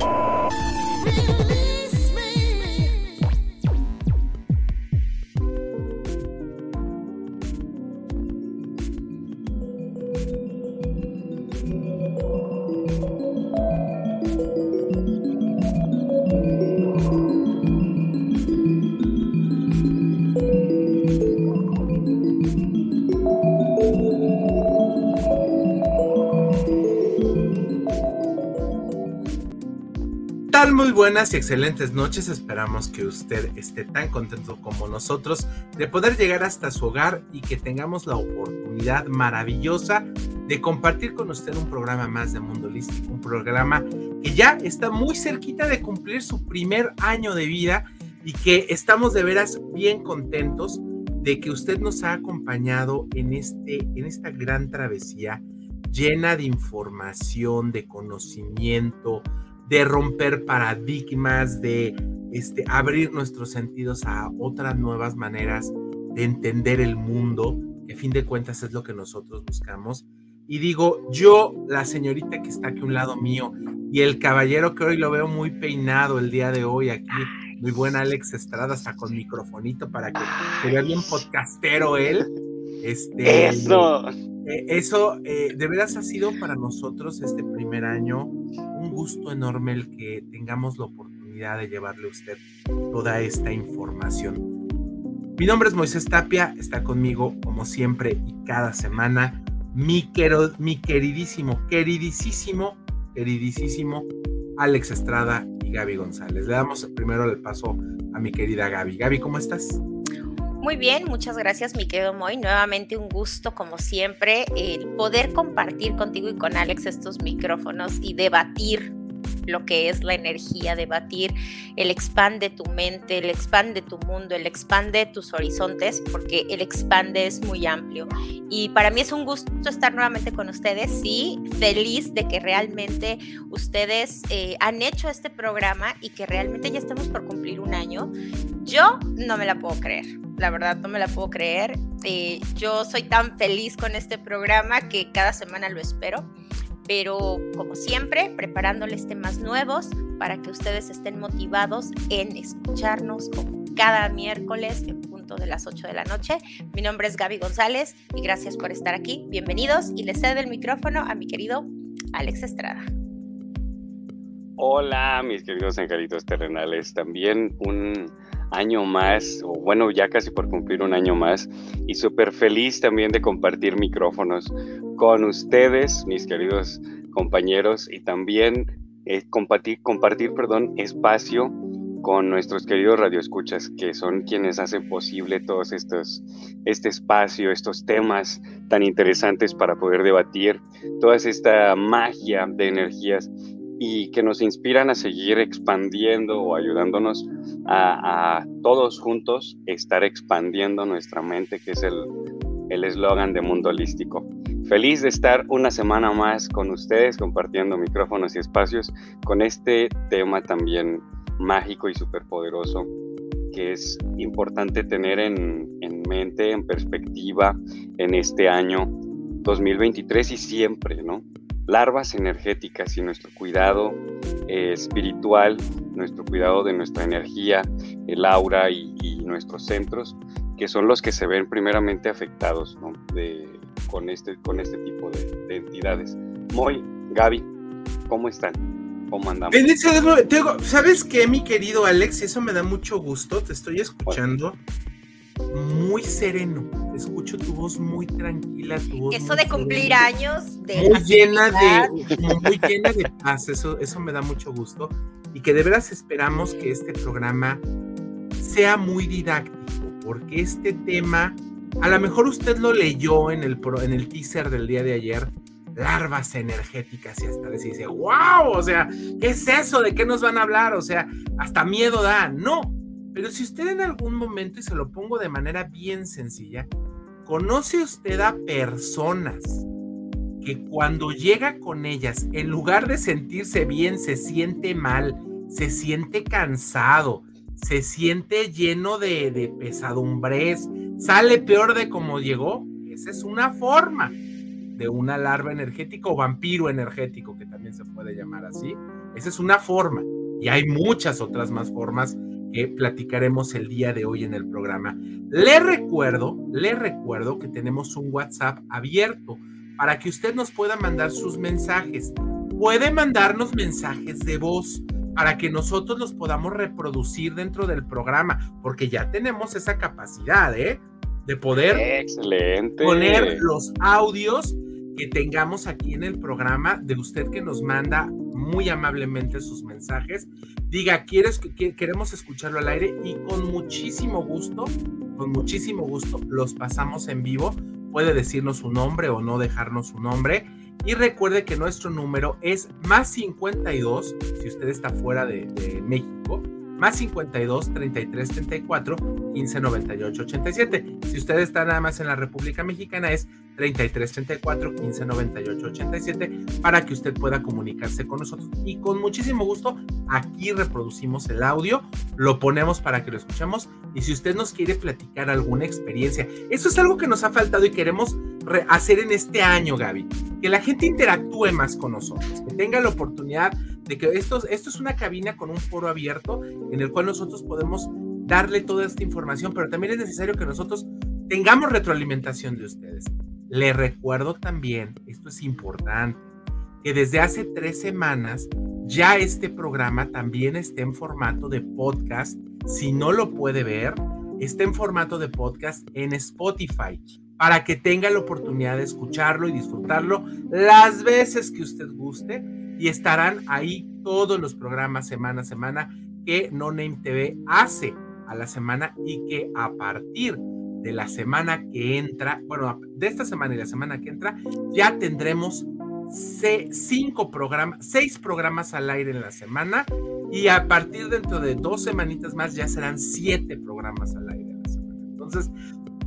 Muy buenas y excelentes noches. Esperamos que usted esté tan contento como nosotros de poder llegar hasta su hogar y que tengamos la oportunidad maravillosa de compartir con usted un programa más de Mundo Holístico, un programa que ya está muy cerquita de cumplir su primer año de vida y que estamos de veras bien contentos de que usted nos ha acompañado en, este, en esta gran travesía llena de información, de conocimiento, de romper paradigmas, de este, abrir nuestros sentidos a otras nuevas maneras de entender el mundo, que a fin de cuentas es lo que nosotros buscamos. Y digo, yo, la señorita que está aquí a un lado mío, y el caballero que hoy lo veo muy peinado el día de hoy aquí, muy buen Alex Estrada, hasta con microfonito para que se vea bien podcastero él. Este, eso. Eh, eso eh, de veras ha sido para nosotros este primer año gusto enorme el que tengamos la oportunidad de llevarle a usted toda esta información. Mi nombre es Moisés Tapia, está conmigo como siempre y cada semana mi, mi queridísimo, queridísimo, queridísimo Alex Estrada y Gaby González. Le damos primero el paso a mi querida Gaby. Gaby, ¿cómo estás? Muy bien, muchas gracias, mi querido Moy. Nuevamente un gusto, como siempre, el poder compartir contigo y con Alex estos micrófonos y debatir lo que es la energía, debatir, el expande tu mente, el expande tu mundo, el expande tus horizontes, porque el expande es muy amplio. Y para mí es un gusto estar nuevamente con ustedes, sí, feliz de que realmente ustedes eh, han hecho este programa y que realmente ya estamos por cumplir un año. Yo no me la puedo creer, la verdad no me la puedo creer. Eh, yo soy tan feliz con este programa que cada semana lo espero pero como siempre, preparándoles temas nuevos para que ustedes estén motivados en escucharnos cada miércoles en punto de las 8 de la noche. Mi nombre es Gaby González y gracias por estar aquí. Bienvenidos y les cedo el micrófono a mi querido Alex Estrada. Hola, mis queridos angelitos terrenales. También un año más, o bueno, ya casi por cumplir un año más, y súper feliz también de compartir micrófonos con ustedes, mis queridos compañeros, y también eh, compartir, compartir perdón, espacio con nuestros queridos radioescuchas, que son quienes hacen posible todos estos, este espacio, estos temas tan interesantes para poder debatir, toda esta magia de energías y que nos inspiran a seguir expandiendo o ayudándonos a, todos juntos estar expandiendo nuestra mente, que es el eslogan de Mundo Holístico. Feliz de estar una semana más con ustedes compartiendo micrófonos y espacios con este tema también mágico y superpoderoso que es importante tener en, en mente, en perspectiva en este año 2023 y siempre, ¿no? larvas energéticas y nuestro cuidado eh, espiritual, nuestro cuidado de nuestra energía, el aura y, nuestros centros, que son los que se ven primeramente afectados con, este, con este tipo de, entidades. Muy, Gaby, ¿cómo están? ¿Cómo andamos? ¿Sabes qué, mi querido Alex? Eso me da mucho gusto, te estoy escuchando muy sereno. Escucho tu voz muy tranquila, tu voz. Eso de cumplir años, de muy llena de, muy llena de paz. Eso, eso me da mucho gusto y que de veras esperamos que este programa sea muy didáctico, porque este tema, a lo mejor usted lo leyó en el, en el teaser del día de ayer, larvas energéticas y hasta les dice, wow, o sea, ¿qué es eso? ¿De qué nos van a hablar? O sea, hasta miedo da. No, pero si usted en algún momento, y se lo pongo de manera bien sencilla, conoce usted a personas que cuando llega con ellas, en lugar de sentirse bien, se siente mal, se siente cansado, se siente lleno de, de pesadumbres, sale peor de como llegó, esa es una forma de una larva energética o vampiro energético, que también se puede llamar así, Esa es una forma y hay muchas otras más formas que platicaremos el día de hoy en el programa. Le recuerdo, le recuerdo que tenemos un WhatsApp abierto para que usted nos pueda mandar sus mensajes. Puede mandarnos mensajes de voz para que nosotros los podamos reproducir dentro del programa, porque ya tenemos esa capacidad, ¿eh? De poder poner los audios que tengamos aquí en el programa de usted que nos manda muy amablemente sus mensajes. Diga, ¿quieres que queremos escucharlo al aire? Y con muchísimo gusto, con muchísimo gusto los pasamos en vivo. Puede decirnos su nombre o no dejarnos su nombre y recuerde que nuestro número es más 52, si usted está fuera de, de México, más 52 33 34 15 98 87. Si usted está nada más en la República Mexicana es 33 34 15 98 87 para que usted pueda comunicarse con nosotros y con muchísimo gusto aquí reproducimos el audio, lo ponemos para que lo escuchemos y si usted nos quiere platicar alguna experiencia, eso es algo que nos ha faltado y queremos hacer en este año, Gaby, que la gente interactúe más con nosotros, que tenga la oportunidad de que esto, esto es una cabina con un foro abierto en el cual nosotros podemos darle toda esta información, pero también es necesario que nosotros tengamos retroalimentación de ustedes. Le recuerdo también, esto es importante, que desde hace tres semanas ya este programa también está en formato de podcast. Si no lo puede ver, está en formato de podcast en Spotify para que tenga la oportunidad de escucharlo y disfrutarlo las veces que usted guste y estarán ahí todos los programas semana a semana que No Name TV hace a la semana y que a partir de la semana que entra, bueno, de esta semana y la semana que entra, ya tendremos cinco programas, seis programas al aire en la semana y a partir dentro de dos semanitas más ya serán siete programas al aire en la semana. Entonces,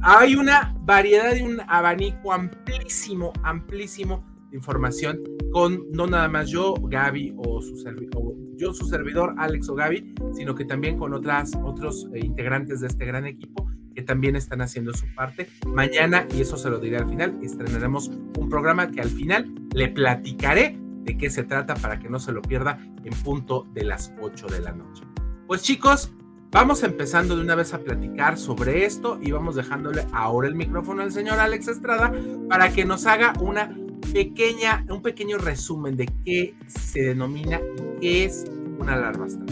hay una variedad de un abanico amplísimo, amplísimo de información con no nada más yo, Gaby o su servidor, yo su servidor Alex o Gaby, sino que también con otras otros eh, integrantes de este gran equipo que también están haciendo su parte. Mañana, y eso se lo diré al final, estrenaremos un programa que al final le platicaré de qué se trata para que no se lo pierda en punto de las 8 de la noche. Pues chicos, vamos empezando de una vez a platicar sobre esto y vamos dejándole ahora el micrófono al señor Alex Estrada para que nos haga una pequeña, un pequeño resumen de qué se denomina qué es una astral.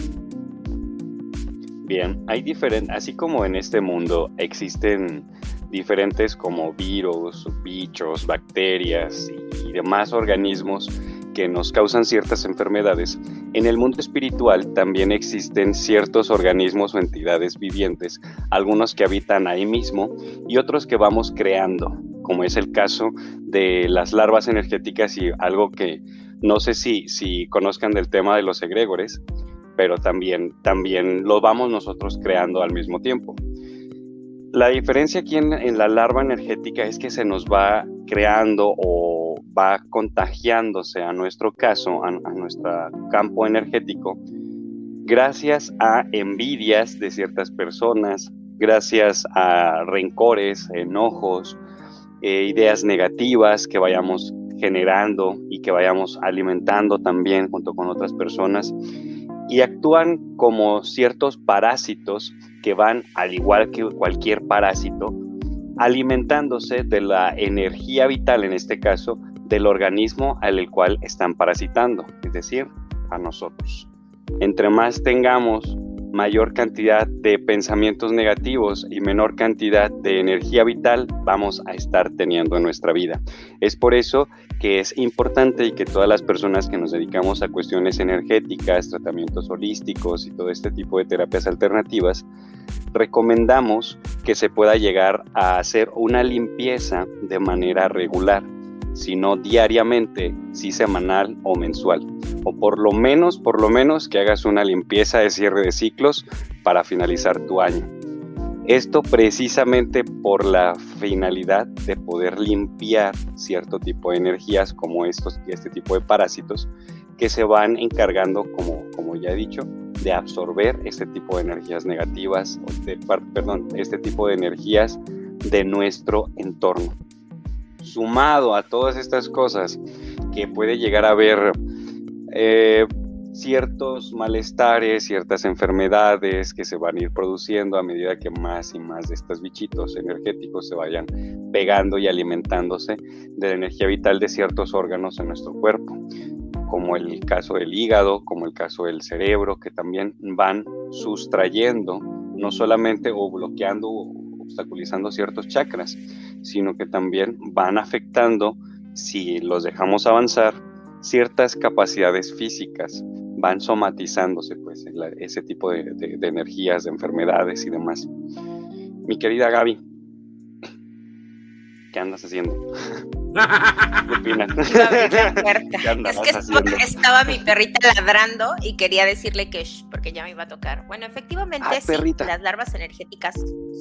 Bien, hay diferentes, así como en este mundo existen diferentes como virus, bichos, bacterias y demás organismos que nos causan ciertas enfermedades, en el mundo espiritual también existen ciertos organismos o entidades vivientes, algunos que habitan ahí mismo y otros que vamos creando, como es el caso de las larvas energéticas y algo que no sé si, si conozcan del tema de los egregores, pero también, también lo vamos nosotros creando al mismo tiempo. La diferencia aquí en, la larva energética es que se nos va creando o va contagiándose a nuestro caso, a, nuestro campo energético, gracias a envidias de ciertas personas, gracias a rencores, enojos, eh, ideas negativas que vayamos generando y que vayamos alimentando también junto con otras personas y actúan como ciertos parásitos que van, al igual que cualquier parásito, alimentándose de la energía vital, en este caso, del organismo al cual están parasitando, es decir, a nosotros. Entre más tengamos mayor cantidad de pensamientos negativos y menor cantidad de energía vital vamos a estar teniendo en nuestra vida. Es por eso que es importante y que todas las personas que nos dedicamos a cuestiones energéticas, tratamientos holísticos y todo este tipo de terapias alternativas, recomendamos que se pueda llegar a hacer una limpieza de manera regular sino diariamente, si semanal o mensual. O por lo menos, por lo menos que hagas una limpieza de cierre de ciclos para finalizar tu año. Esto precisamente por la finalidad de poder limpiar cierto tipo de energías como estos, este tipo de parásitos que se van encargando, como, como ya he dicho, de absorber este tipo de energías negativas, perdón, este tipo de energías de nuestro entorno sumado a todas estas cosas que puede llegar a haber eh, ciertos malestares, ciertas enfermedades que se van a ir produciendo a medida que más y más de estos bichitos energéticos se vayan pegando y alimentándose de la energía vital de ciertos órganos en nuestro cuerpo, como el caso del hígado, como el caso del cerebro, que también van sustrayendo, no solamente o bloqueando o obstaculizando ciertos chakras, sino que también van afectando, si los dejamos avanzar, ciertas capacidades físicas van somatizándose pues ese tipo de, de, energías, de enfermedades y demás. Mi querida Gaby, ¿qué andas haciendo? ¿Qué opinas? es que estaba, mi perrita ladrando y quería decirle que porque ya me iba a tocar. Bueno, efectivamente sí, las larvas energéticas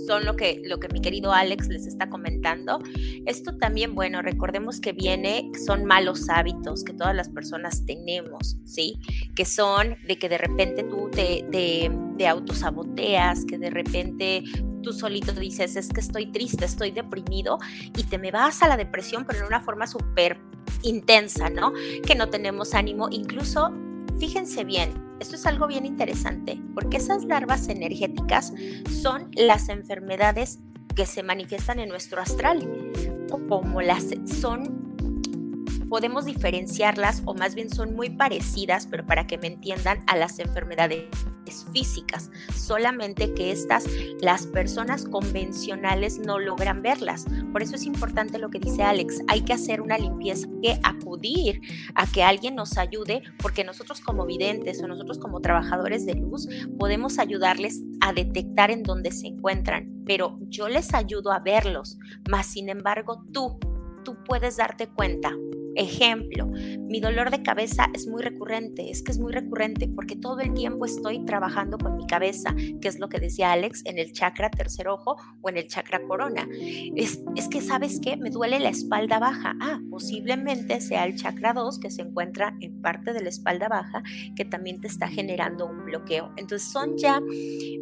son lo que, lo que mi querido Alex les está comentando. Esto también, bueno, recordemos que viene, son malos hábitos que todas las personas tenemos, ¿sí? Que son de que de repente tú te, te, te autosaboteas, que de repente tú solito dices, es que estoy triste, estoy deprimido y te me vas a la depresión, pero en una forma súper intensa, ¿no? Que no tenemos ánimo, incluso, fíjense bien, esto es algo bien interesante, porque esas larvas energéticas son las enfermedades que se manifiestan en nuestro astral, como las son podemos diferenciarlas o más bien son muy parecidas, pero para que me entiendan, a las enfermedades físicas, solamente que estas las personas convencionales no logran verlas. Por eso es importante lo que dice Alex, hay que hacer una limpieza, hay que acudir a que alguien nos ayude, porque nosotros como videntes o nosotros como trabajadores de luz podemos ayudarles a detectar en dónde se encuentran, pero yo les ayudo a verlos, más sin embargo tú, tú puedes darte cuenta Ejemplo, mi dolor de cabeza es muy recurrente, es que es muy recurrente porque todo el tiempo estoy trabajando con mi cabeza, que es lo que decía Alex en el chakra tercer ojo o en el chakra corona. Es, es que, ¿sabes qué? Me duele la espalda baja. Ah, posiblemente sea el chakra 2 que se encuentra en parte de la espalda baja que también te está generando un bloqueo. Entonces son ya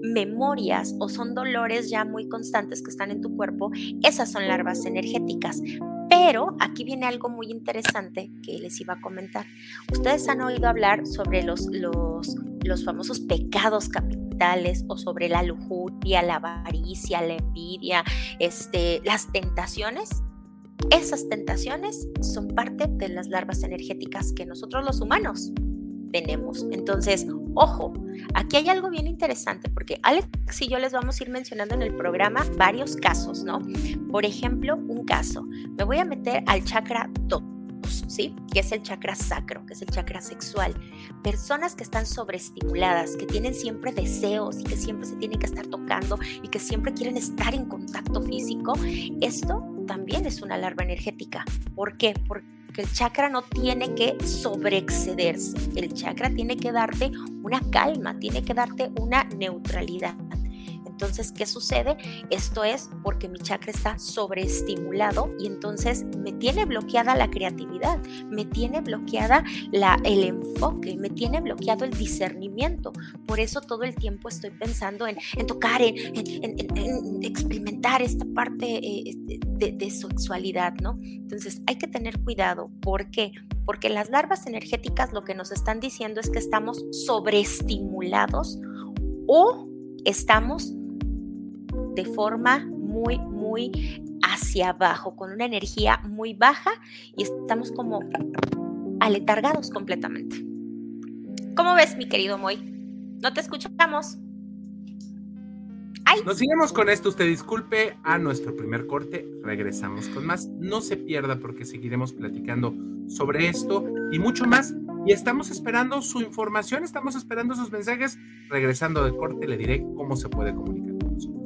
memorias o son dolores ya muy constantes que están en tu cuerpo. Esas son larvas energéticas pero aquí viene algo muy interesante que les iba a comentar. Ustedes han oído hablar sobre los, los, los famosos pecados capitales o sobre la lujuria, la avaricia, la envidia, este, las tentaciones. Esas tentaciones son parte de las larvas energéticas que nosotros los humanos tenemos. Entonces, ojo, aquí hay algo bien interesante porque Alex y yo les vamos a ir mencionando en el programa varios casos, ¿no? Por ejemplo, un caso, me voy a meter al chakra 2. ¿Sí? Que es el chakra sacro, que es el chakra sexual. Personas que están sobreestimuladas, que tienen siempre deseos y que siempre se tienen que estar tocando y que siempre quieren estar en contacto físico. Esto también es una larva energética. ¿Por qué? Porque que el chakra no tiene que sobreexcederse, el chakra tiene que darte una calma, tiene que darte una neutralidad. Entonces, ¿qué sucede? Esto es porque mi chakra está sobreestimulado y entonces me tiene bloqueada la creatividad, me tiene bloqueada la, el enfoque, me tiene bloqueado el discernimiento. Por eso todo el tiempo estoy pensando en, tocar, en, experimentar esta parte eh, este, de, de sexualidad, ¿no? Entonces, hay que tener cuidado. ¿Por qué? Porque las larvas energéticas lo que nos están diciendo es que estamos sobreestimulados o estamos de forma muy, muy hacia abajo, con una energía muy baja y estamos como aletargados completamente. ¿Cómo ves, mi querido Moy? No te escuchamos. Nos seguimos con esto. Usted disculpe a nuestro primer corte. Regresamos con más. No se pierda porque seguiremos platicando sobre esto y mucho más. Y estamos esperando su información, estamos esperando sus mensajes. Regresando de corte, le diré cómo se puede comunicar.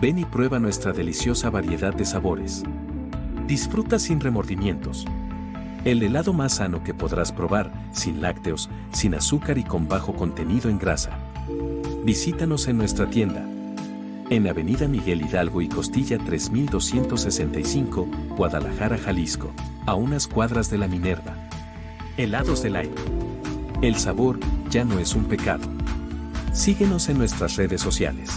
Ven y prueba nuestra deliciosa variedad de sabores. Disfruta sin remordimientos. El helado más sano que podrás probar, sin lácteos, sin azúcar y con bajo contenido en grasa. Visítanos en nuestra tienda. En Avenida Miguel Hidalgo y Costilla 3265, Guadalajara, Jalisco, a unas cuadras de la Minerva. Helados del aire. El sabor ya no es un pecado. Síguenos en nuestras redes sociales.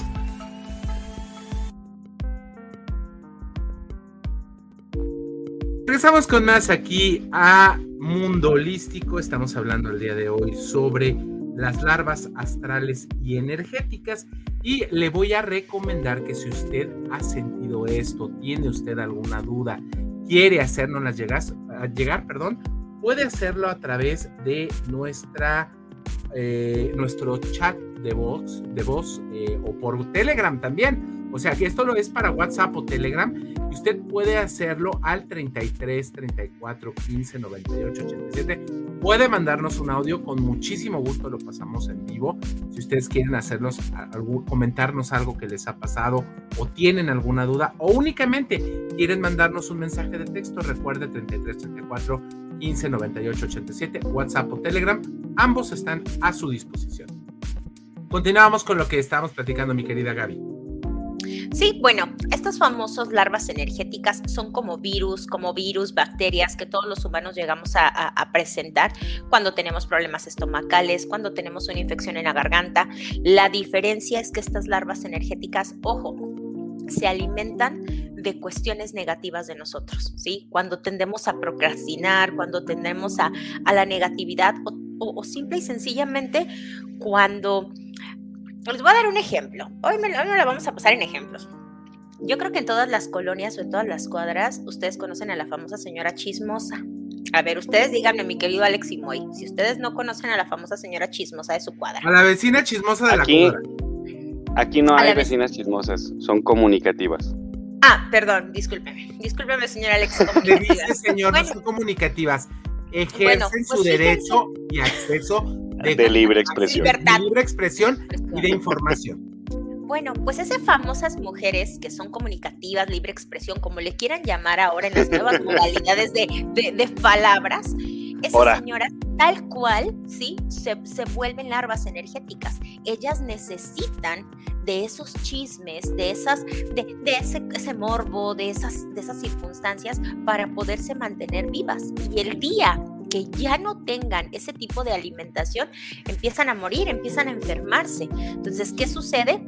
Regresamos con más aquí a Mundo Holístico. Estamos hablando el día de hoy sobre las larvas astrales y energéticas. Y le voy a recomendar que si usted ha sentido esto, tiene usted alguna duda, quiere hacernos llegar, llegar perdón, puede hacerlo a través de nuestra, eh, nuestro chat de voz, de voz eh, o por Telegram también. O sea que esto lo es para WhatsApp o Telegram usted puede hacerlo al 33 34 15 98 87. Puede mandarnos un audio, con muchísimo gusto lo pasamos en vivo. Si ustedes quieren hacernos comentarnos algo que les ha pasado o tienen alguna duda o únicamente quieren mandarnos un mensaje de texto, recuerde 33 34 15 98 87, WhatsApp o Telegram, ambos están a su disposición. Continuamos con lo que estábamos platicando, mi querida Gaby. Sí, bueno, estas famosas larvas energéticas son como virus, como virus, bacterias que todos los humanos llegamos a, presentar cuando tenemos problemas estomacales, cuando tenemos una infección en la garganta. La diferencia es que estas larvas energéticas, ojo, se alimentan de cuestiones negativas de nosotros, ¿sí? Cuando tendemos a procrastinar, cuando tendemos a, la negatividad o simple y sencillamente cuando les voy a dar un ejemplo. Hoy me, lo vamos a pasar en ejemplos. Yo creo que en todas las colonias o en todas las cuadras, ustedes conocen a la famosa señora chismosa. A ver, ustedes díganme, mi querido Alex y Moy, si ustedes no conocen a la famosa señora chismosa de su cuadra. A la vecina chismosa de aquí, la cuadra. Aquí no hay vecinas chismosas, son comunicativas. Ah, perdón, discúlpeme. Discúlpeme, señora Alex. Le dice, señor, no son comunicativas. Ejercen su pues derecho y acceso de, libre expresión. De libre expresión y de información. Bueno, pues esas famosas mujeres que son comunicativas, libre expresión, como le quieran llamar ahora en las nuevas modalidades de, palabras, esas señoras tal cual, ¿sí? Se, vuelven larvas energéticas. Ellas necesitan de esos chismes, de, esas, de, ese, ese, morbo, de esas, de esas circunstancias para poderse mantener vivas. Y el día que ya no tengan ese tipo de alimentación, empiezan a morir, empiezan a enfermarse. Entonces, ¿qué sucede?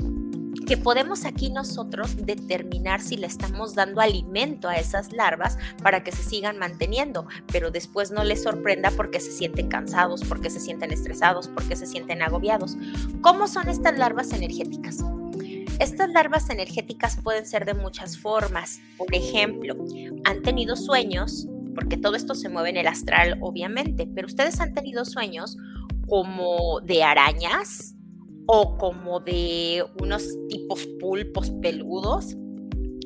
Que podemos aquí nosotros determinar si le estamos dando alimento a esas larvas para que se sigan manteniendo, pero después no les sorprenda porque se sienten cansados, porque se sienten estresados, porque se sienten agobiados. ¿Cómo son estas larvas energéticas? Estas larvas energéticas pueden ser de muchas formas. Por ejemplo, han tenido sueños porque todo esto se mueve en el astral, obviamente, pero ustedes han tenido sueños como de arañas o como de unos tipos pulpos peludos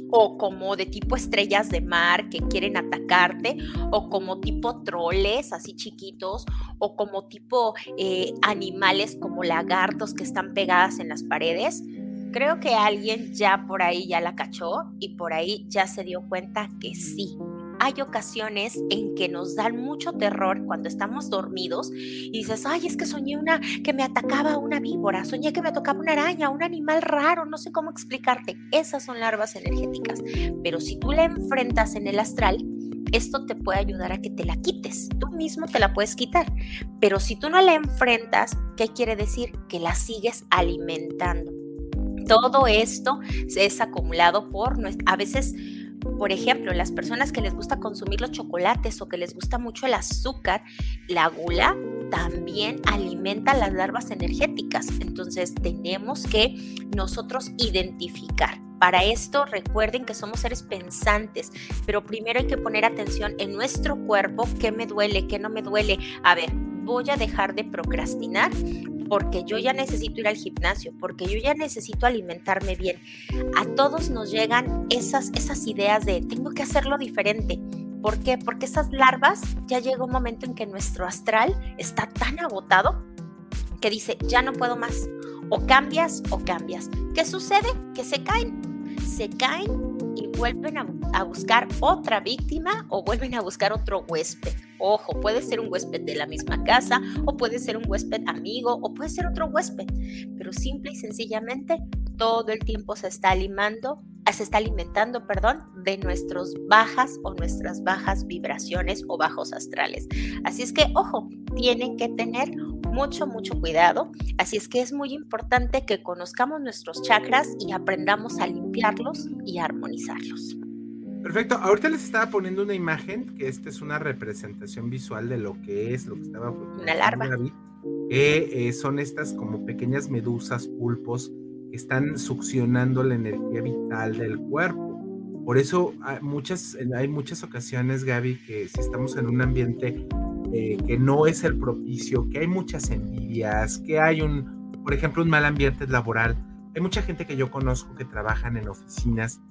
o como de tipo estrellas de mar que quieren atacarte, o como tipo troles así chiquitos, o como tipo eh, animales como lagartos que están pegadas en las paredes. Creo que alguien ya por ahí ya la cachó y por ahí ya se dio cuenta que sí, hay ocasiones en que nos dan mucho terror cuando estamos dormidos y dices, ay, es que soñé una que me atacaba una víbora, soñé que me tocaba una araña, un animal raro, no sé cómo explicarte. Esas son larvas energéticas. Pero si tú la enfrentas en el astral, esto te puede ayudar a que te la quites. Tú mismo te la puedes quitar. Pero si tú no la enfrentas, ¿qué quiere decir? Que la sigues alimentando. Todo esto es acumulado por, a veces, por ejemplo, las personas que les gusta consumir los chocolates o que les gusta mucho el azúcar, la gula también alimenta las larvas energéticas. Entonces tenemos que nosotros identificar. Para esto recuerden que somos seres pensantes, pero primero hay que poner atención en nuestro cuerpo, qué me duele, qué no me duele. A ver, voy a dejar de procrastinar porque yo ya necesito ir al gimnasio, porque yo ya necesito alimentarme bien. A todos nos llegan esas, esas ideas de tengo que hacerlo diferente. ¿Por qué? Porque esas larvas ya llega un momento en que nuestro astral está tan agotado que dice, ya no puedo más. O cambias o cambias. ¿Qué sucede? Que se caen. Se caen y vuelven a, buscar otra víctima o vuelven a buscar otro huésped. Ojo, puede ser un huésped de la misma casa o puede ser un huésped amigo o puede ser otro huésped, pero simple y sencillamente todo el tiempo se está alimentando, se está alimentando, perdón, de nuestras bajas o nuestras bajas vibraciones o bajos astrales. Así es que, ojo, tienen que tener mucho, mucho cuidado. Así es que es muy importante que conozcamos nuestros chakras y aprendamos a limpiarlos y armonizarlos. Perfecto. Ahorita les estaba poniendo una imagen, que esta es una representación visual de lo que es, lo que estaba... Una larva. que eh, son estas como pequeñas medusas, pulpos, que están succionando la energía vital del cuerpo. Por eso hay muchas, hay muchas ocasiones, Gaby, que si estamos en un ambiente eh, que no es el propicio, que hay muchas envidias, que hay un, por ejemplo, un mal ambiente laboral. Hay mucha gente que yo conozco que trabajan en oficinas,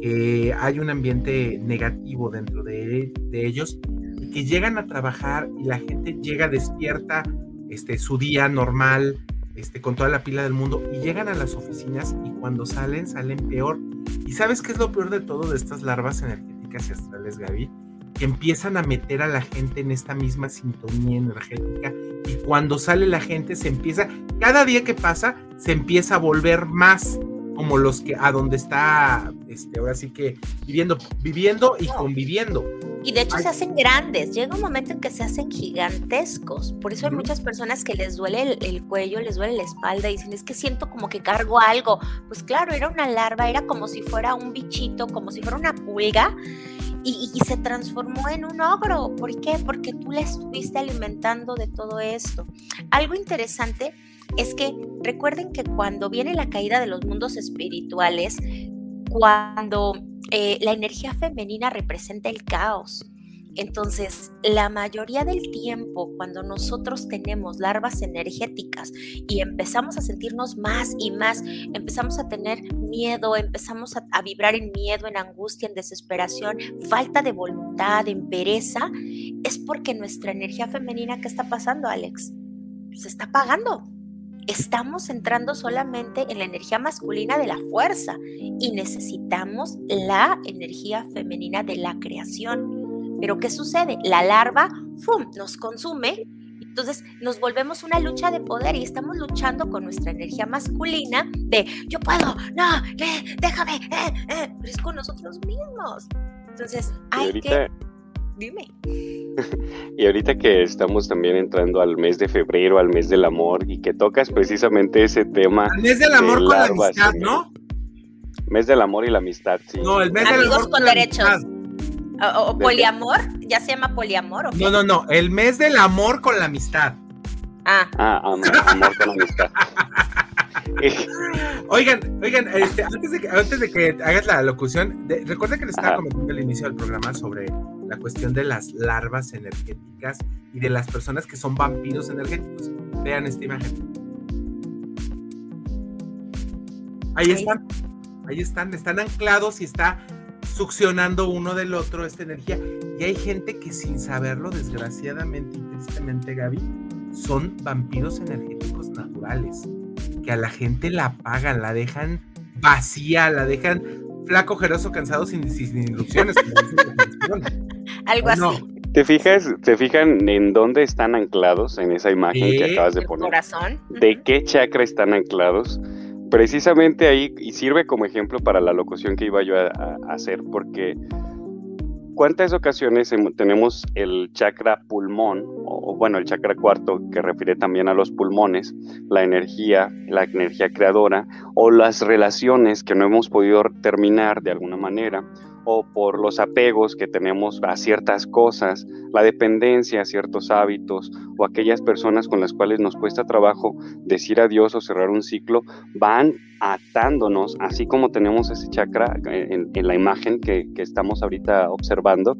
que hay un ambiente negativo dentro de, de ellos y que llegan a trabajar y la gente llega despierta este, su día normal, este, con toda la pila del mundo y llegan a las oficinas y cuando salen, salen peor. ¿Y sabes qué es lo peor de todo de estas larvas energéticas y astrales, Gaby? Que empiezan a meter a la gente en esta misma sintonía energética y cuando sale la gente se empieza, cada día que pasa, se empieza a volver más como los que a donde está, este, ahora sí que viviendo, viviendo y conviviendo. Y de hecho se hacen grandes, llega un momento en que se hacen gigantescos. Por eso hay muchas personas que les duele el, cuello, les duele la espalda y dicen, es que siento como que cargo algo. Pues claro, era una larva, era como si fuera un bichito, como si fuera una pulga. Y, y, se transformó en un ogro. ¿Por qué? Porque tú la estuviste alimentando de todo esto. Algo interesante es que recuerden que cuando viene la caída de los mundos espirituales, cuando eh, la energía femenina representa el caos, entonces, la mayoría del tiempo, cuando nosotros tenemos larvas energéticas y empezamos a sentirnos más y más, empezamos a tener miedo, empezamos a, a, vibrar en miedo, en angustia, en desesperación, falta de voluntad, en pereza, es porque nuestra energía femenina, ¿qué está pasando, Alex? Se está apagando estamos entrando solamente en la energía masculina de la fuerza y necesitamos la energía femenina de la creación. Pero ¿qué sucede? La larva ¡fum! nos consume, entonces nos volvemos una lucha de poder y estamos luchando con nuestra energía masculina de yo puedo, no, déjame, eh, eh", pero es con nosotros mismos. Entonces hay que Dime. y ahorita que estamos también entrando al mes de febrero, al mes del amor, y que tocas precisamente ese tema. El mes del amor con la amistad, ¿no? Mes del amor y la amistad, sí. No, el mes Amigos del amor con, derechos. O, poliamor, ya se llama poliamor. ¿o No, no, no, el mes del amor con la amistad. Ah. Ah, amor, amor con la amistad. oigan, oigan, este, antes, de que, antes de que hagas la locución, recuerda que les estaba comentando al inicio del programa sobre la cuestión de las larvas energéticas y de las personas que son vampiros energéticos. Vean esta imagen. Ahí están, ahí están, están anclados y está succionando uno del otro esta energía. Y hay gente que sin saberlo, desgraciadamente y tristemente, Gaby, son vampiros energéticos naturales, que a la gente la apagan, la dejan vacía, la dejan flaco, ojeroso, cansado, sin, sin ilusiones. Algo así. ¿Te fijas, te fijan en dónde están anclados en esa imagen que acabas de poner? Corazón. ¿De qué chakra están anclados? Precisamente ahí, y sirve como ejemplo para la locución que iba yo a, hacer, porque cuántas ocasiones tenemos el chakra pulmón, o bueno, el chakra cuarto, que refiere también a los pulmones, la energía, la energía creadora, o las relaciones que no hemos podido terminar de alguna manera, o por los apegos que tenemos a ciertas cosas, la dependencia a ciertos hábitos o aquellas personas con las cuales nos cuesta trabajo decir adiós o cerrar un ciclo, van atándonos, así como tenemos ese chakra en, la imagen que, que estamos ahorita observando,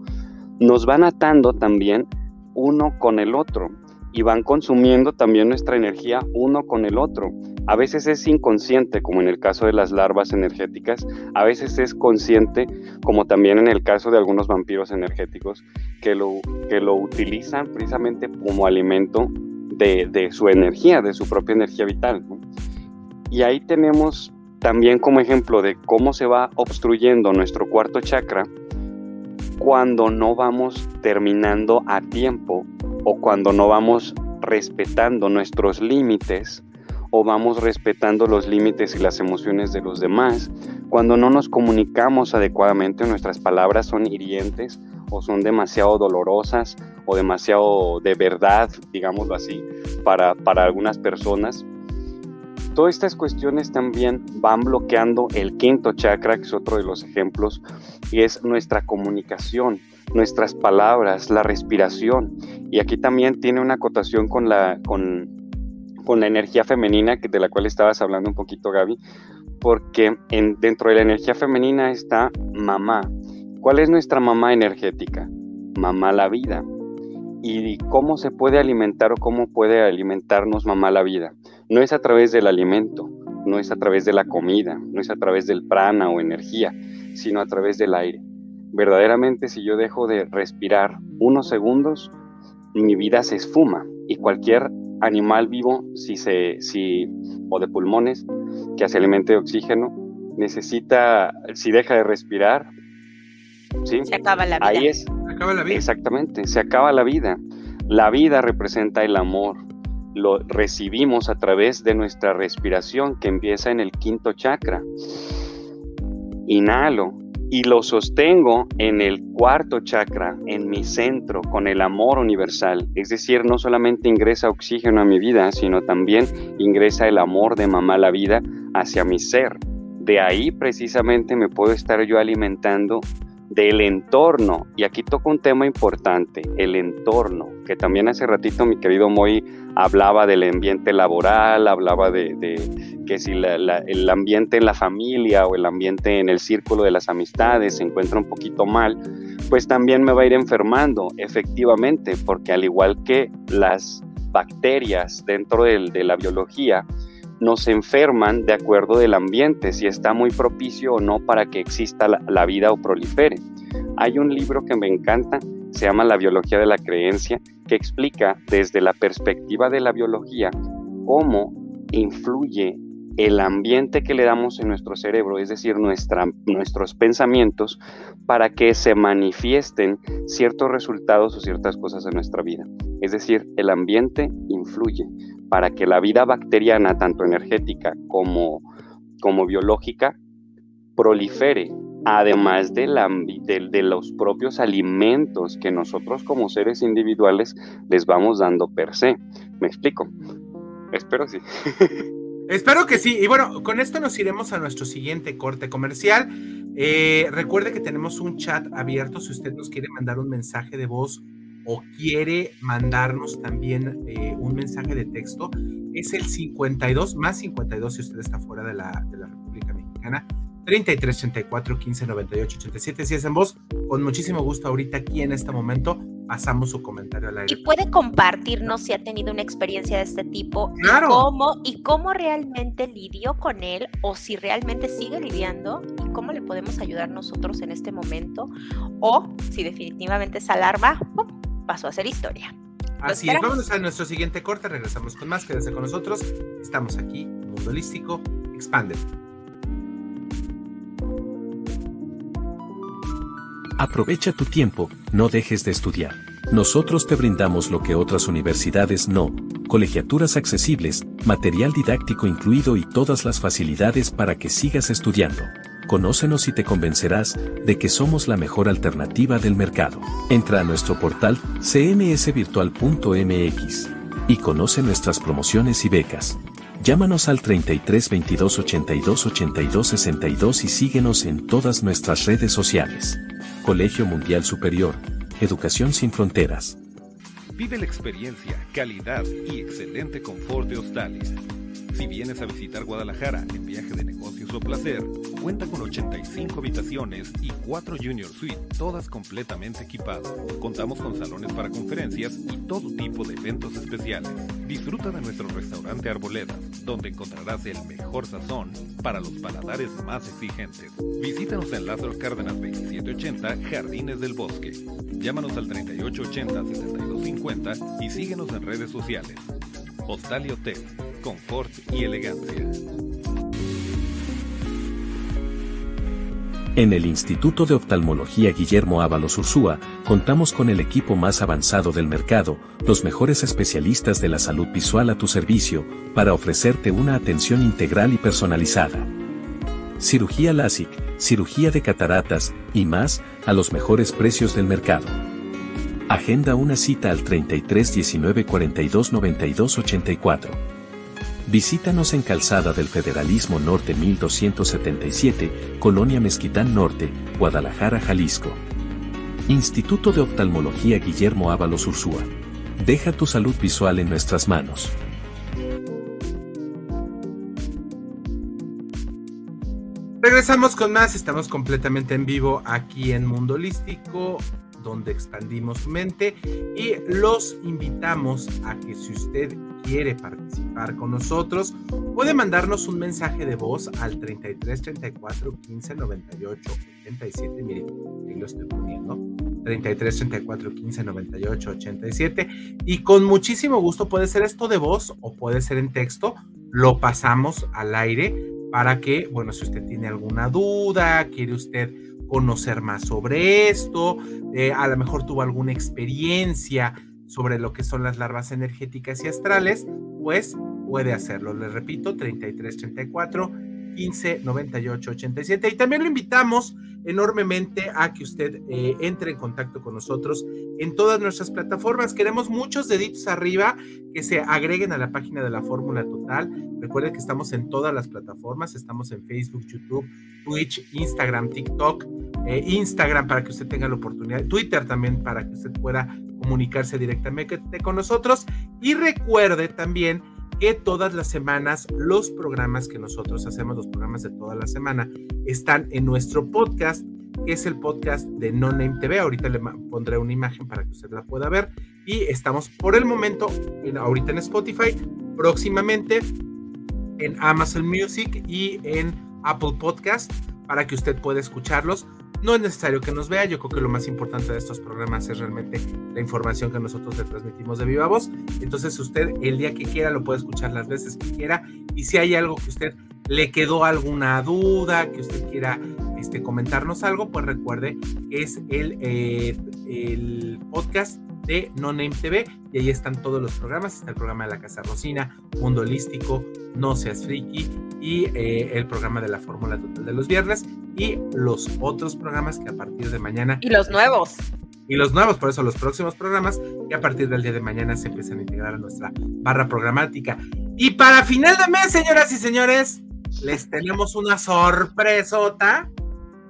nos van atando también uno con el otro y van consumiendo también nuestra energía uno con el otro. A veces es inconsciente, como en el caso de las larvas energéticas, a veces es consciente, como también en el caso de algunos vampiros energéticos, que lo, que lo utilizan precisamente como alimento de, su energía, de su propia energía vital. Y ahí tenemos también como ejemplo de cómo se va obstruyendo nuestro cuarto chakra cuando no vamos terminando a tiempo o cuando no vamos respetando nuestros límites o vamos respetando los límites y las emociones de los demás, cuando no nos comunicamos adecuadamente, nuestras palabras son hirientes o son demasiado dolorosas o demasiado de verdad, digámoslo así, para, para algunas personas. Todas estas cuestiones también van bloqueando el quinto chakra, que es otro de los ejemplos, y es nuestra comunicación nuestras palabras, la respiración. Y aquí también tiene una acotación con la, con, con la energía femenina, que, de la cual estabas hablando un poquito, Gaby, porque en, dentro de la energía femenina está mamá. ¿Cuál es nuestra mamá energética? Mamá la vida. ¿Y cómo se puede alimentar o cómo puede alimentarnos mamá la vida? No es a través del alimento, no es a través de la comida, no es a través del prana o energía, sino a través del aire verdaderamente si yo dejo de respirar unos segundos, mi vida se esfuma y cualquier animal vivo, si se, si, o de pulmones, que se alimente de oxígeno, necesita, si deja de respirar, ¿sí? Se acaba la vida. Ahí es. Se acaba la vida. Exactamente, se acaba la vida. La vida representa el amor. Lo recibimos a través de nuestra respiración que empieza en el quinto chakra. Inhalo, y lo sostengo en el cuarto chakra, en mi centro, con el amor universal. Es decir, no solamente ingresa oxígeno a mi vida, sino también ingresa el amor de mamá la vida hacia mi ser. De ahí precisamente me puedo estar yo alimentando del entorno. Y aquí toco un tema importante, el entorno, que también hace ratito mi querido Moy hablaba del ambiente laboral, hablaba de, que si el ambiente en la familia o el ambiente en el círculo de las amistades se encuentra un poquito mal, pues también me va a ir enfermando, efectivamente, porque al igual que las bacterias dentro de la biología, nos enferman de acuerdo del ambiente, si está muy propicio o no para que exista la, vida o prolifere. Hay un libro que me encanta, se llama La biología de la creencia, que explica desde la perspectiva de la biología cómo influye el ambiente que le damos en nuestro cerebro, es decir, nuestra, nuestros pensamientos, para que se manifiesten ciertos resultados o ciertas cosas en nuestra vida. Es decir, el ambiente influye para que la vida bacteriana, tanto energética como, como biológica, prolifere, además de, los propios alimentos que nosotros como seres individuales les vamos dando per se. ¿Me explico? Espero sí. Espero que sí. Y bueno, con esto nos iremos a nuestro siguiente corte comercial. Eh, recuerde que tenemos un chat abierto si usted nos quiere mandar un mensaje de voz o quiere mandarnos también eh, un mensaje de texto, es el 52 más 52 si usted está fuera de la, de la República Mexicana. 33 34 15 98 87. Si es en voz, con muchísimo gusto ahorita aquí en este momento pasamos su comentario al aire. Y puede compartirnos si ha tenido una experiencia de este tipo claro. y, cómo, y cómo realmente lidió con él o si realmente sigue lidiando y cómo le podemos ayudar nosotros en este momento o si definitivamente esa alarma pasó a ser historia. Así es, vámonos a nuestro siguiente corte, regresamos con más, quédense con nosotros, estamos aquí, Mundo Holístico, expande. Aprovecha tu tiempo, no dejes de estudiar. Nosotros te brindamos lo que otras universidades no, colegiaturas accesibles, material didáctico incluido y todas las facilidades para que sigas estudiando. Conócenos y te convencerás de que somos la mejor alternativa del mercado. Entra a nuestro portal cmsvirtual.mx y conoce nuestras promociones y becas. Llámanos al 33 22 82 82 62 y síguenos en todas nuestras redes sociales. Colegio Mundial Superior, Educación sin Fronteras. Vive la experiencia, calidad y excelente confort de Australia. Si vienes a visitar Guadalajara en viaje de negocios placer, cuenta con 85 habitaciones y 4 Junior Suite, todas completamente equipadas. Contamos con salones para conferencias y todo tipo de eventos especiales. Disfruta de nuestro restaurante Arboledas, donde encontrarás el mejor sazón para los paladares más exigentes. Visítanos en Lázaro Cárdenas 2780, Jardines del Bosque. Llámanos al 3880-7250 y síguenos en redes sociales. Hostal y Hotel, confort y elegancia. En el Instituto de Oftalmología Guillermo Ábalos Ursúa, contamos con el equipo más avanzado del mercado, los mejores especialistas de la salud visual a tu servicio, para ofrecerte una atención integral y personalizada. Cirugía LASIK, cirugía de cataratas y más, a los mejores precios del mercado. Agenda una cita al 33 19 42 92 84. Visítanos en Calzada del Federalismo Norte 1277, Colonia Mezquitán Norte, Guadalajara, Jalisco. Instituto de Oftalmología Guillermo Ábalos Ursúa. Deja tu salud visual en nuestras manos. Regresamos con más, estamos completamente en vivo aquí en Mundo Holístico, donde expandimos su mente y los invitamos a que si usted quiere participar con nosotros, puede mandarnos un mensaje de voz al 33 34 15 98 87. Mire, ahí lo estoy poniendo. 33 34 15 98 87. Y con muchísimo gusto puede ser esto de voz o puede ser en texto. Lo pasamos al aire para que, bueno, si usted tiene alguna duda, quiere usted conocer más sobre esto, eh, a lo mejor tuvo alguna experiencia sobre lo que son las larvas energéticas y astrales, pues puede hacerlo. Les repito, 3334 15 98 87. Y también lo invitamos enormemente a que usted eh, entre en contacto con nosotros en todas nuestras plataformas. Queremos muchos deditos arriba que se agreguen a la página de la Fórmula Total. Recuerden que estamos en todas las plataformas. Estamos en Facebook, YouTube, Twitch, Instagram, TikTok, eh, Instagram para que usted tenga la oportunidad, Twitter también para que usted pueda comunicarse directamente con nosotros. Y recuerde también que todas las semanas los programas que nosotros hacemos, los programas de toda la semana, están en nuestro podcast, que es el podcast de No Name TV. Ahorita le pondré una imagen para que usted la pueda ver. Y estamos por el momento, en, ahorita en Spotify, próximamente en Amazon Music y en Apple Podcast para que usted pueda escucharlos no es necesario que nos vea, yo creo que lo más importante de estos programas es realmente la información que nosotros le transmitimos de viva voz. Entonces usted el día que quiera lo puede escuchar las veces que quiera y si hay algo que usted le quedó alguna duda, que usted quiera este, comentarnos algo, pues recuerde que es el, eh, el podcast de No Name TV y ahí están todos los programas. Está el programa de la Casa Rosina, Mundo Holístico, No Seas Friki y eh, el programa de la Fórmula Total de los viernes y los otros programas que a partir de mañana. Y los nuevos. Y los nuevos, por eso los próximos programas que a partir del día de mañana se empiezan a integrar a nuestra barra programática. Y para final de mes, señoras y señores, les tenemos una sorpresota,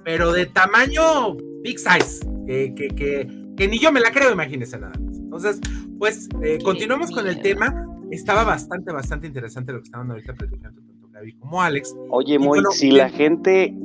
pero de tamaño big size, que, que, que que ni yo me la creo, imagínense nada más. Entonces, pues eh, continuamos con el tema. Estaba bastante, bastante interesante lo que estaban ahorita platicando tanto Gaby como Alex. Oye, muy, si la gente,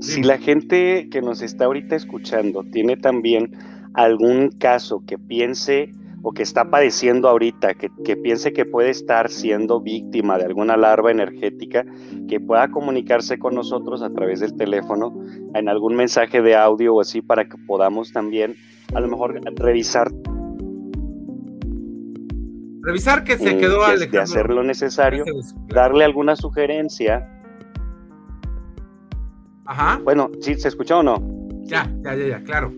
si la gente que nos está ahorita escuchando tiene también algún caso que piense o que está padeciendo ahorita, que, que, piense que puede estar siendo víctima de alguna larva energética, que pueda comunicarse con nosotros a través del teléfono, en algún mensaje de audio o así, para que podamos también a lo mejor revisar. Revisar que se quedó al De hacer lo necesario, darle alguna sugerencia. Ajá. Bueno, ¿sí se escuchó o no? Ya, ya, ya, ya, claro.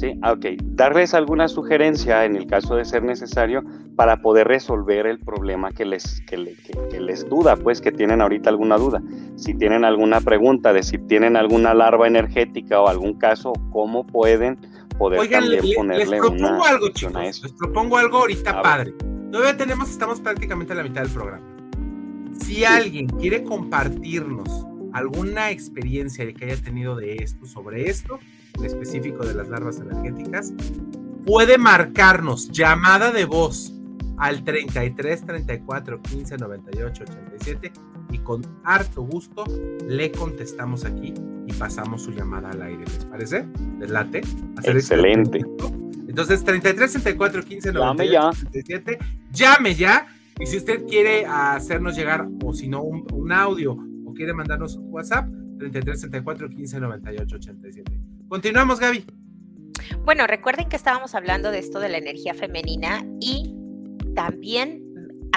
Sí, ah, ok. Darles alguna sugerencia en el caso de ser necesario para poder resolver el problema que les, que, les duda, pues que tienen ahorita alguna duda. Si tienen alguna pregunta de si tienen alguna larva energética o algún caso, ¿cómo pueden poder también ponerle les propongo algo, chicos, Les propongo algo ahorita, padre. Todavía tenemos, estamos prácticamente a la mitad del programa. Si alguien quiere compartirnos alguna experiencia que haya tenido de esto, sobre esto, en específico de las larvas energéticas, puede marcarnos llamada de voz al 33 34 15 98 87 y con harto gusto le contestamos aquí y pasamos su llamada al aire. ¿Les parece? ¿Les late? Excelente. Entonces, 33 34 15 98 87, llame ya. Y si usted quiere hacernos llegar, o si no, un, audio, o quiere mandarnos un WhatsApp, 33 34 15 98 87. Continuamos, Gaby. Bueno, recuerden que estábamos hablando de esto de la energía femenina y también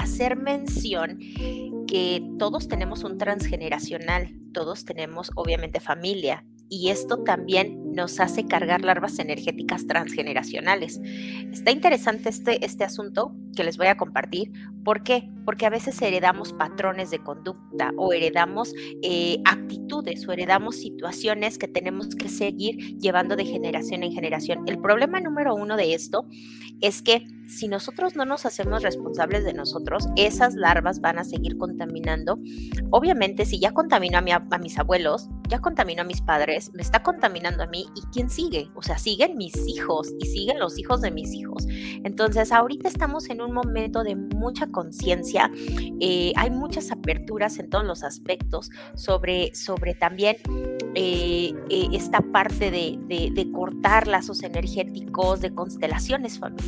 hacer mención que todos tenemos un transgeneracional, todos tenemos obviamente familia, y esto también nos hace cargar larvas energéticas transgeneracionales. Está interesante este, este asunto que les voy a compartir. ¿Por qué? Porque a veces heredamos patrones de conducta o heredamos eh, actitudes o heredamos situaciones que tenemos que seguir llevando de generación en generación. El problema número uno de esto es que si nosotros no nos hacemos responsables de nosotros, esas larvas van a seguir contaminando. Obviamente, si ya contamino a, mi, a mis abuelos, ya contamino a mis padres, me está contaminando a mí y quién sigue? O sea, siguen mis hijos y siguen los hijos de mis hijos. Entonces, ahorita estamos en un momento de mucha conciencia, eh, hay muchas aperturas en todos los aspectos sobre, sobre también eh, eh, esta parte de, de, cortar lazos energéticos, de constelaciones familiares.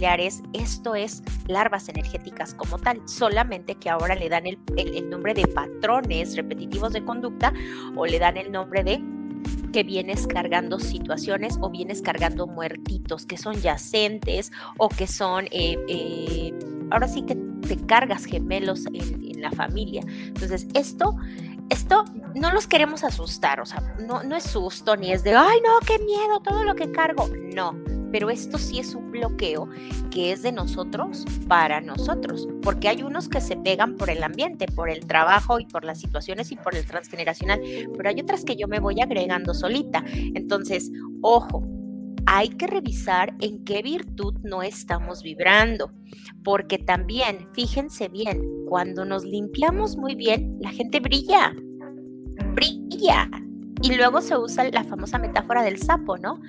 Esto es larvas energéticas como tal, solamente que ahora le dan el, nombre de patrones repetitivos de conducta o le dan el nombre de que vienes cargando situaciones o vienes cargando muertitos que son yacentes o que son, eh, eh, ahora sí que te cargas gemelos en, la familia. Entonces, esto, esto no los queremos asustar, o sea, no, no es susto ni es de, ay, no, qué miedo, todo lo que cargo. No, pero esto sí es un bloqueo que es de nosotros para nosotros, porque hay unos que se pegan por el ambiente, por el trabajo y por las situaciones y por el transgeneracional, pero hay otras que yo me voy agregando solita. Entonces, ojo, hay que revisar en qué virtud no estamos vibrando, porque también, fíjense bien, cuando nos limpiamos muy bien, la gente brilla, brilla. Y luego se usa la famosa metáfora del sapo, ¿no?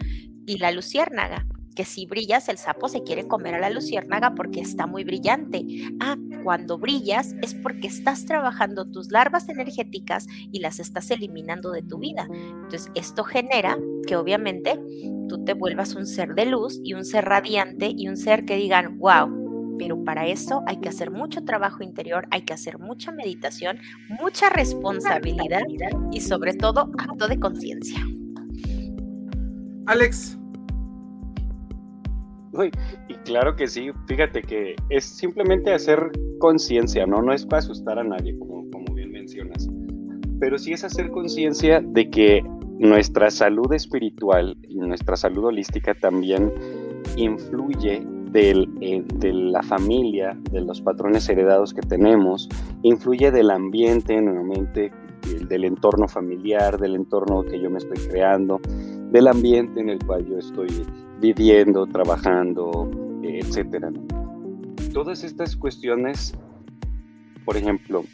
y la luciérnaga que si brillas, el sapo se quiere comer a la luciérnaga porque está muy brillante. Ah, cuando brillas es porque estás trabajando tus larvas energéticas y las estás eliminando de tu vida. Entonces, esto genera que obviamente tú te vuelvas un ser de luz y un ser radiante y un ser que digan, wow, pero para eso hay que hacer mucho trabajo interior, hay que hacer mucha meditación, mucha responsabilidad y sobre todo acto de conciencia. Alex. Y claro que sí, fíjate que es simplemente hacer conciencia, ¿no? No es para asustar a nadie, como, como bien mencionas, pero sí es hacer conciencia de que nuestra salud espiritual y nuestra salud holística también influye del, eh, de la familia, de los patrones heredados que tenemos, influye del ambiente, nuevamente, del entorno familiar, del entorno que yo me estoy creando, del ambiente en el cual yo estoy viviendo, trabajando, etcétera. Todas estas cuestiones, por ejemplo,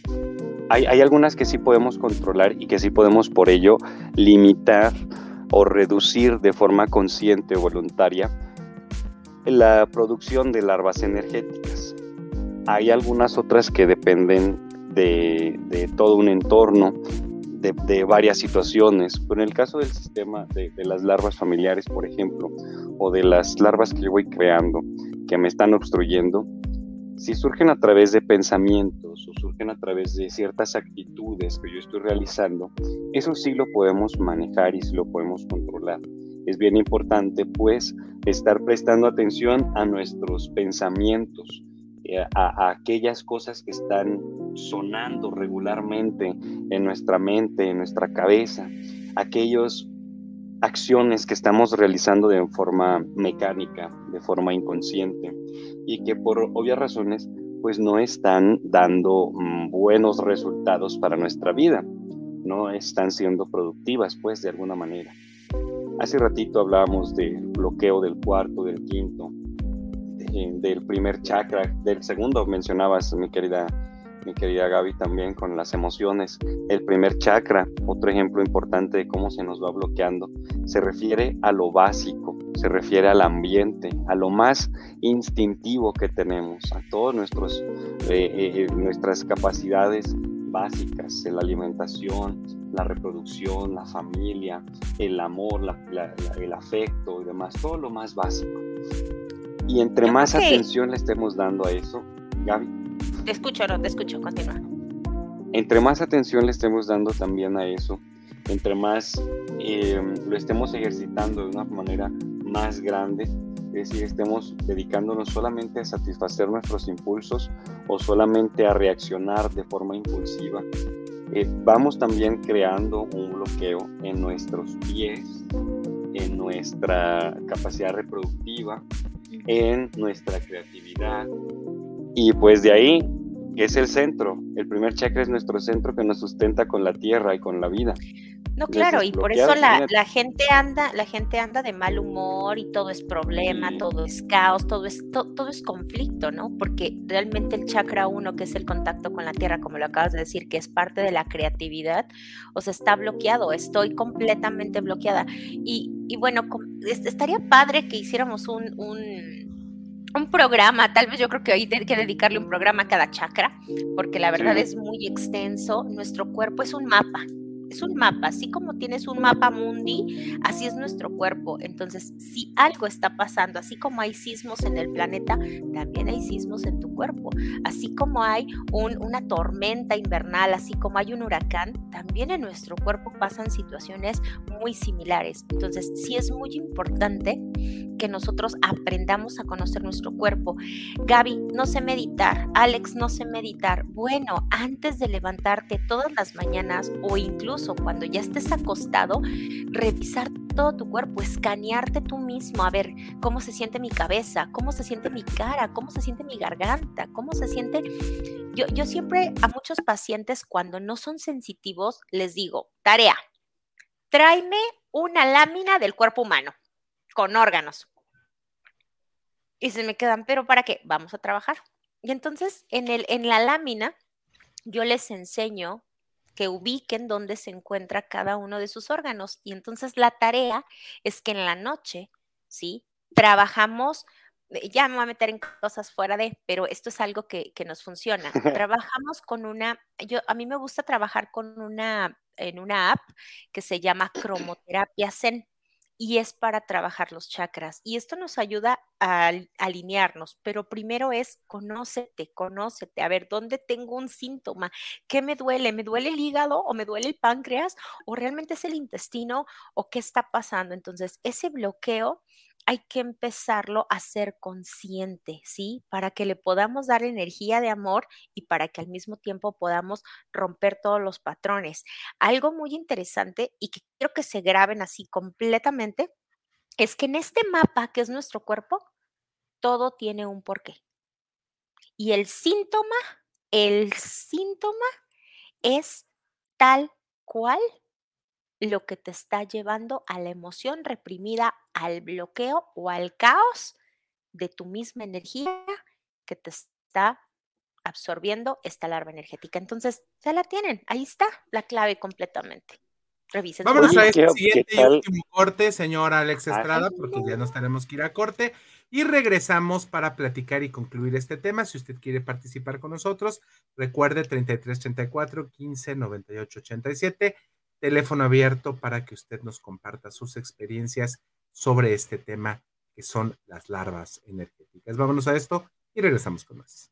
hay, algunas que sí podemos controlar y que sí podemos por ello limitar o reducir de forma consciente o voluntaria la producción de larvas energéticas. Hay algunas otras que dependen de, de todo un entorno, de, varias situaciones. Pero en el caso del sistema de, las larvas familiares, por ejemplo, o de las larvas que yo voy creando, que me están obstruyendo, si surgen a través de pensamientos o surgen a través de ciertas actitudes que yo estoy realizando, eso sí lo podemos manejar y sí lo podemos controlar. Es bien importante pues estar prestando atención a nuestros pensamientos, eh, a, aquellas cosas que están sonando regularmente en nuestra mente, en nuestra cabeza, aquellos acciones que estamos realizando de forma mecánica, de forma inconsciente, y que por obvias razones, pues no están dando mm, buenos resultados para nuestra vida, no están siendo productivas, pues de alguna manera. Hace ratito hablábamos del bloqueo del cuarto, del quinto, del primer chakra, del segundo mencionabas, mi querida mi querida Gaby, también con las emociones. El primer chakra, otro ejemplo importante de cómo se nos va bloqueando, se refiere a lo básico, se refiere al ambiente, a lo más instintivo que tenemos, a todas nuestros, eh, eh, eh, nuestras capacidades básicas, la alimentación, la reproducción, la familia, el amor, el afecto y demás, todo lo más básico. Y entre más atención le estemos dando a eso, Gaby, te escucho, no, te escucho, continúa. Entre más atención le estemos dando también a eso, entre más em, lo estemos ejercitando de una manera más grande, es decir, estemos dedicándonos solamente a satisfacer nuestros impulsos o solamente a reaccionar de forma impulsiva, eh, vamos también creando un bloqueo en nuestros pies, en nuestra capacidad reproductiva, en nuestra creatividad, y pues de ahí, es el centro, el primer chakra es nuestro centro que nos sustenta con la tierra y con la vida. No, claro, y por eso la, gente anda, la gente anda de mal humor y todo es problema, todo es caos, todo es, todo es conflicto, ¿no? Porque realmente el chakra uno, que es el contacto con la tierra, como lo acabas de decir, que es parte de la creatividad, o sea, está bloqueado, estoy completamente bloqueada. Y, y bueno, estaría padre que hiciéramos un un programa, tal vez yo creo que hay que dedicarle un programa a cada chakra, porque la verdad es muy extenso. Nuestro cuerpo es un mapa, es un mapa, así como tienes un mapa mundi, así es nuestro cuerpo. Entonces, si algo está pasando, así como hay sismos en el planeta, también hay sismos en tu cuerpo. Así como hay una tormenta invernal, así como hay un huracán, también en nuestro cuerpo pasan situaciones muy similares. Entonces, sí es muy importante que nosotros aprendamos a conocer nuestro cuerpo. Gaby, no sé meditar. Alex, no sé meditar. Bueno, antes de levantarte todas las mañanas o incluso cuando ya estés acostado, revisar todo tu cuerpo, escanearte tú mismo, a ver cómo se siente mi cabeza, cómo se siente mi cara, cómo se siente mi garganta, cómo se siente... Yo, yo siempre a muchos pacientes cuando no son sensitivos les digo, tarea, tráeme una lámina del cuerpo humano con órganos. Y se me quedan, pero ¿para qué? Vamos a trabajar. Y entonces en, el, en la lámina yo les enseño que ubiquen dónde se encuentra cada uno de sus órganos. Y entonces la tarea es que en la noche, ¿sí? Trabajamos, eh, ya me voy a meter en cosas fuera de, pero esto es algo que, que nos funciona. Trabajamos con una, yo, a mí me gusta trabajar con una, en una app que se llama Cromoterapia Zen y es para trabajar los chakras. Y esto nos ayuda a, alinearnos, pero primero es conócete, conócete, a ver, ¿dónde tengo un síntoma? ¿Qué me duele? ¿Me duele el hígado o me duele el páncreas o realmente es el intestino o qué está pasando? Entonces, ese bloqueo hay que empezarlo a ser consciente, ¿sí? Para que le podamos dar energía de amor y para que al mismo tiempo podamos romper todos los patrones. Algo muy interesante y que quiero que se graben así completamente es que en este mapa que es nuestro cuerpo, todo tiene un porqué. Y el síntoma, el síntoma es tal cual lo que te está llevando a la emoción reprimida, al bloqueo o al caos de tu misma energía que te está absorbiendo esta larva energética. Entonces, ya la tienen, ahí está la clave completamente. Revisen. Vámonos a este siguiente y último corte, señor Alex Estrada, porque ya nos tenemos que ir a corte. Y regresamos para platicar y concluir este tema. Si usted quiere participar con nosotros, recuerde 3334 15 98 87 teléfono abierto para que usted nos comparta sus experiencias sobre este tema que son las larvas energéticas. Vámonos a esto y regresamos con más.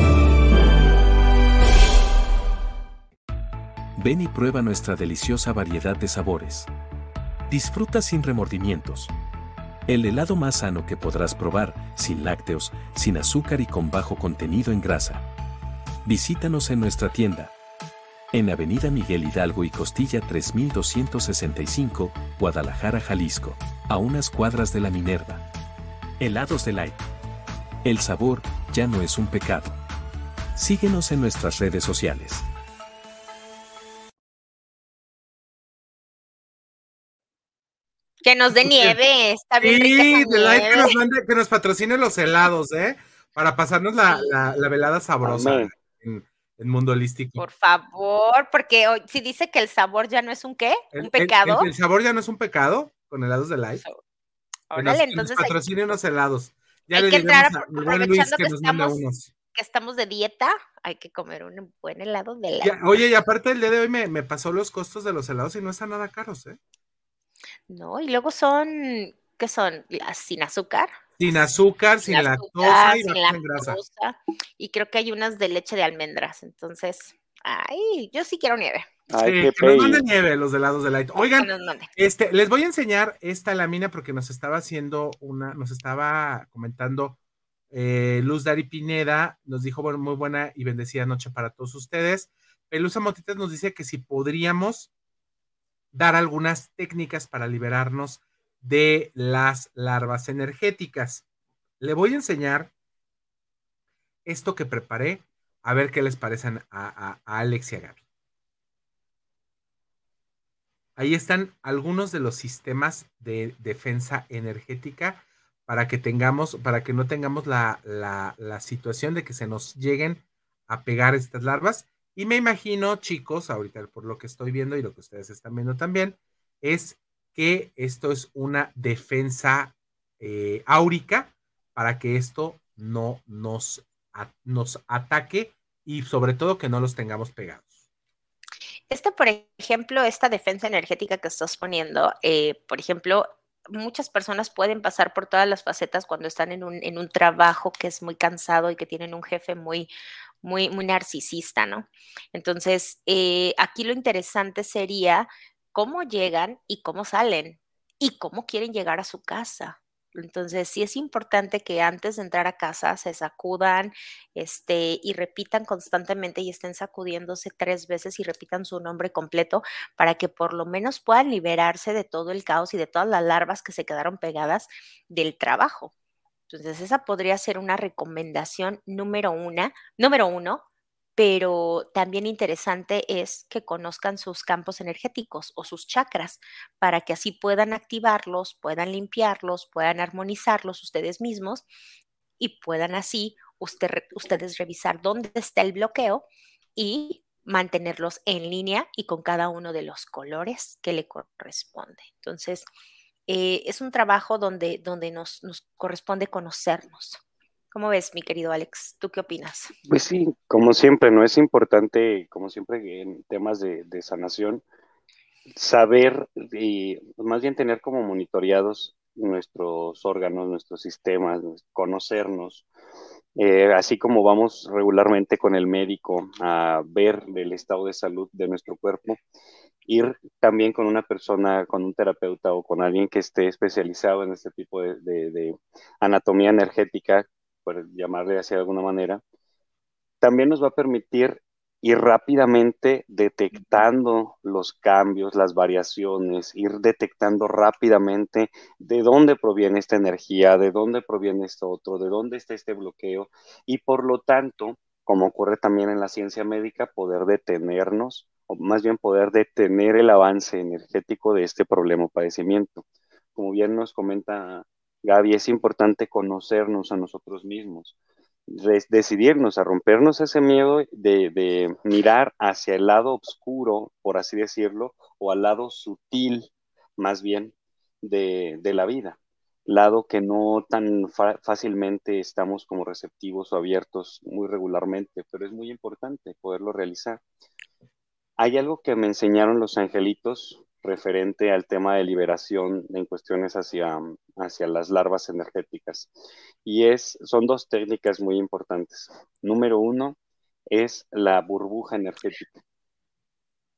Ven y prueba nuestra deliciosa variedad de sabores. Disfruta sin remordimientos. El helado más sano que podrás probar, sin lácteos, sin azúcar y con bajo contenido en grasa. Visítanos en nuestra tienda. En Avenida Miguel Hidalgo y Costilla 3265, Guadalajara, Jalisco, a unas cuadras de la Minerva. Helados de Light. El sabor ya no es un pecado. Síguenos en nuestras redes sociales. Que nos dé nieve, está bien rica Sí, esa Light que nos, mande- que nos patrocine los helados, ¿eh? Para pasarnos la, Sí. la- la velada sabrosa Amén. en, en Mundo Holístico. Por favor, porque hoy- si dice que el sabor ya no es un qué, un el- pecado. El, el sabor ya no es un pecado con helados de Light. Que nos, Órale, que nos entonces hay, patrocine unos helados. Ya hay le que entrar a- Luis aprovechando que que nos estamos- unos. que estamos de dieta, hay que comer un buen helado de la. Ya, oye, y aparte el día de hoy me, me pasó los costos de los helados y no están nada caros, ¿eh? No, y luego son, ¿qué son? Las sin azúcar. Sin azúcar, sin, Sin lactosa azúcar, y sin grasa. Y creo que hay unas de leche de almendras. Entonces, ay, yo sí quiero nieve. Ay, Sí, qué que nos manden nieve los helados de Light. Oigan. Este, les voy a enseñar esta lámina porque nos estaba haciendo una, nos estaba comentando eh, Luz Dari Pineda, nos dijo bueno, muy buena y bendecida noche para todos ustedes. Pelusa Motitas nos dice que si podríamos dar algunas técnicas para liberarnos de las larvas energéticas. Le voy a enseñar esto que preparé, a ver qué les parecen a, a- a Alex y a Gaby. Ahí están algunos de los sistemas de defensa energética para que tengamos, para que no tengamos la, situación de que se nos lleguen a pegar estas larvas. Y me imagino, chicos, ahorita por lo que estoy viendo y lo que ustedes están viendo también, es que esto es una defensa eh, áurica para que esto no nos, nos ataque y sobre todo que no los tengamos pegados. Este, por ejemplo, esta defensa energética que estás poniendo, eh, por ejemplo, muchas personas pueden pasar por todas las facetas cuando están en un, en un trabajo que es muy cansado y que tienen un jefe muy, muy, muy narcisista, ¿no? Entonces, eh, aquí lo interesante sería cómo llegan y cómo salen y cómo quieren llegar a su casa. Entonces, sí es importante que antes de entrar a casa se sacudan este, y repitan constantemente y estén sacudiéndose tres veces y repitan su nombre completo para que por lo menos puedan liberarse de todo el caos y de todas las larvas que se quedaron pegadas del trabajo. Entonces, esa podría ser una recomendación número una, número uno, pero también interesante es que conozcan sus campos energéticos o sus chakras para que así puedan activarlos, puedan limpiarlos, puedan armonizarlos ustedes mismos y puedan así usted- ustedes revisar dónde está el bloqueo y mantenerlos en línea y con cada uno de los colores que le corresponde. Entonces, eh, es un trabajo donde, donde nos, corresponde conocernos. ¿Cómo ves, mi querido Alex? ¿Tú qué opinas? Pues sí, como siempre, ¿no? Es importante, como siempre en temas de, de sanación, saber y más bien tener como monitoreados nuestros órganos, nuestros sistemas, conocernos Eh, así como vamos regularmente con el médico a ver el estado de salud de nuestro cuerpo, ir también con una persona, con un terapeuta o con alguien que esté especializado en este tipo de, anatomía energética, por llamarle así de alguna manera, también nos va a permitir ir rápidamente detectando los cambios, las variaciones, ir detectando rápidamente de dónde proviene esta energía, de dónde proviene esto otro, de dónde está este bloqueo y por lo tanto, como ocurre también en la ciencia médica, poder detenernos o más bien poder detener el avance energético de este problema o padecimiento. Como bien nos comenta Gaby, es importante conocernos a nosotros mismos decidirnos a rompernos ese miedo de, mirar hacia el lado oscuro, por así decirlo, o al lado sutil, más bien, de, la vida, lado que no tan fácilmente estamos como receptivos o abiertos muy regularmente, pero es muy importante poderlo realizar. Hay algo que me enseñaron los angelitos referente al tema de liberación en cuestiones hacia, hacia las larvas energéticas. Y es, son dos técnicas muy importantes. Número uno es la burbuja energética.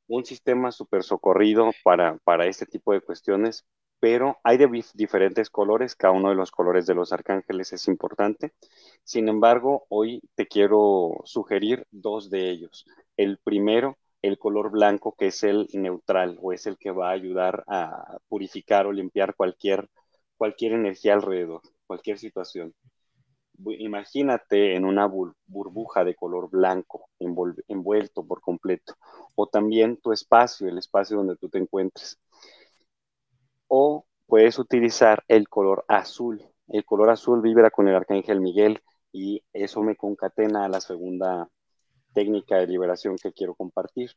Un sistema súper socorrido para, para este tipo de cuestiones, pero hay de diferentes colores, cada uno de los colores de los arcángeles es importante. Sin embargo, hoy te quiero sugerir dos de ellos. El primero el color blanco, que es el neutral o es el que va a ayudar a purificar o limpiar cualquier, cualquier energía alrededor, cualquier situación. Imagínate en una burbuja de color blanco envuelto por completo, o también tu espacio, el espacio donde tú te encuentres. O puedes utilizar el color azul. El color azul vibra con el arcángel Miguel y eso me concatena a la segunda técnica de liberación que quiero compartir.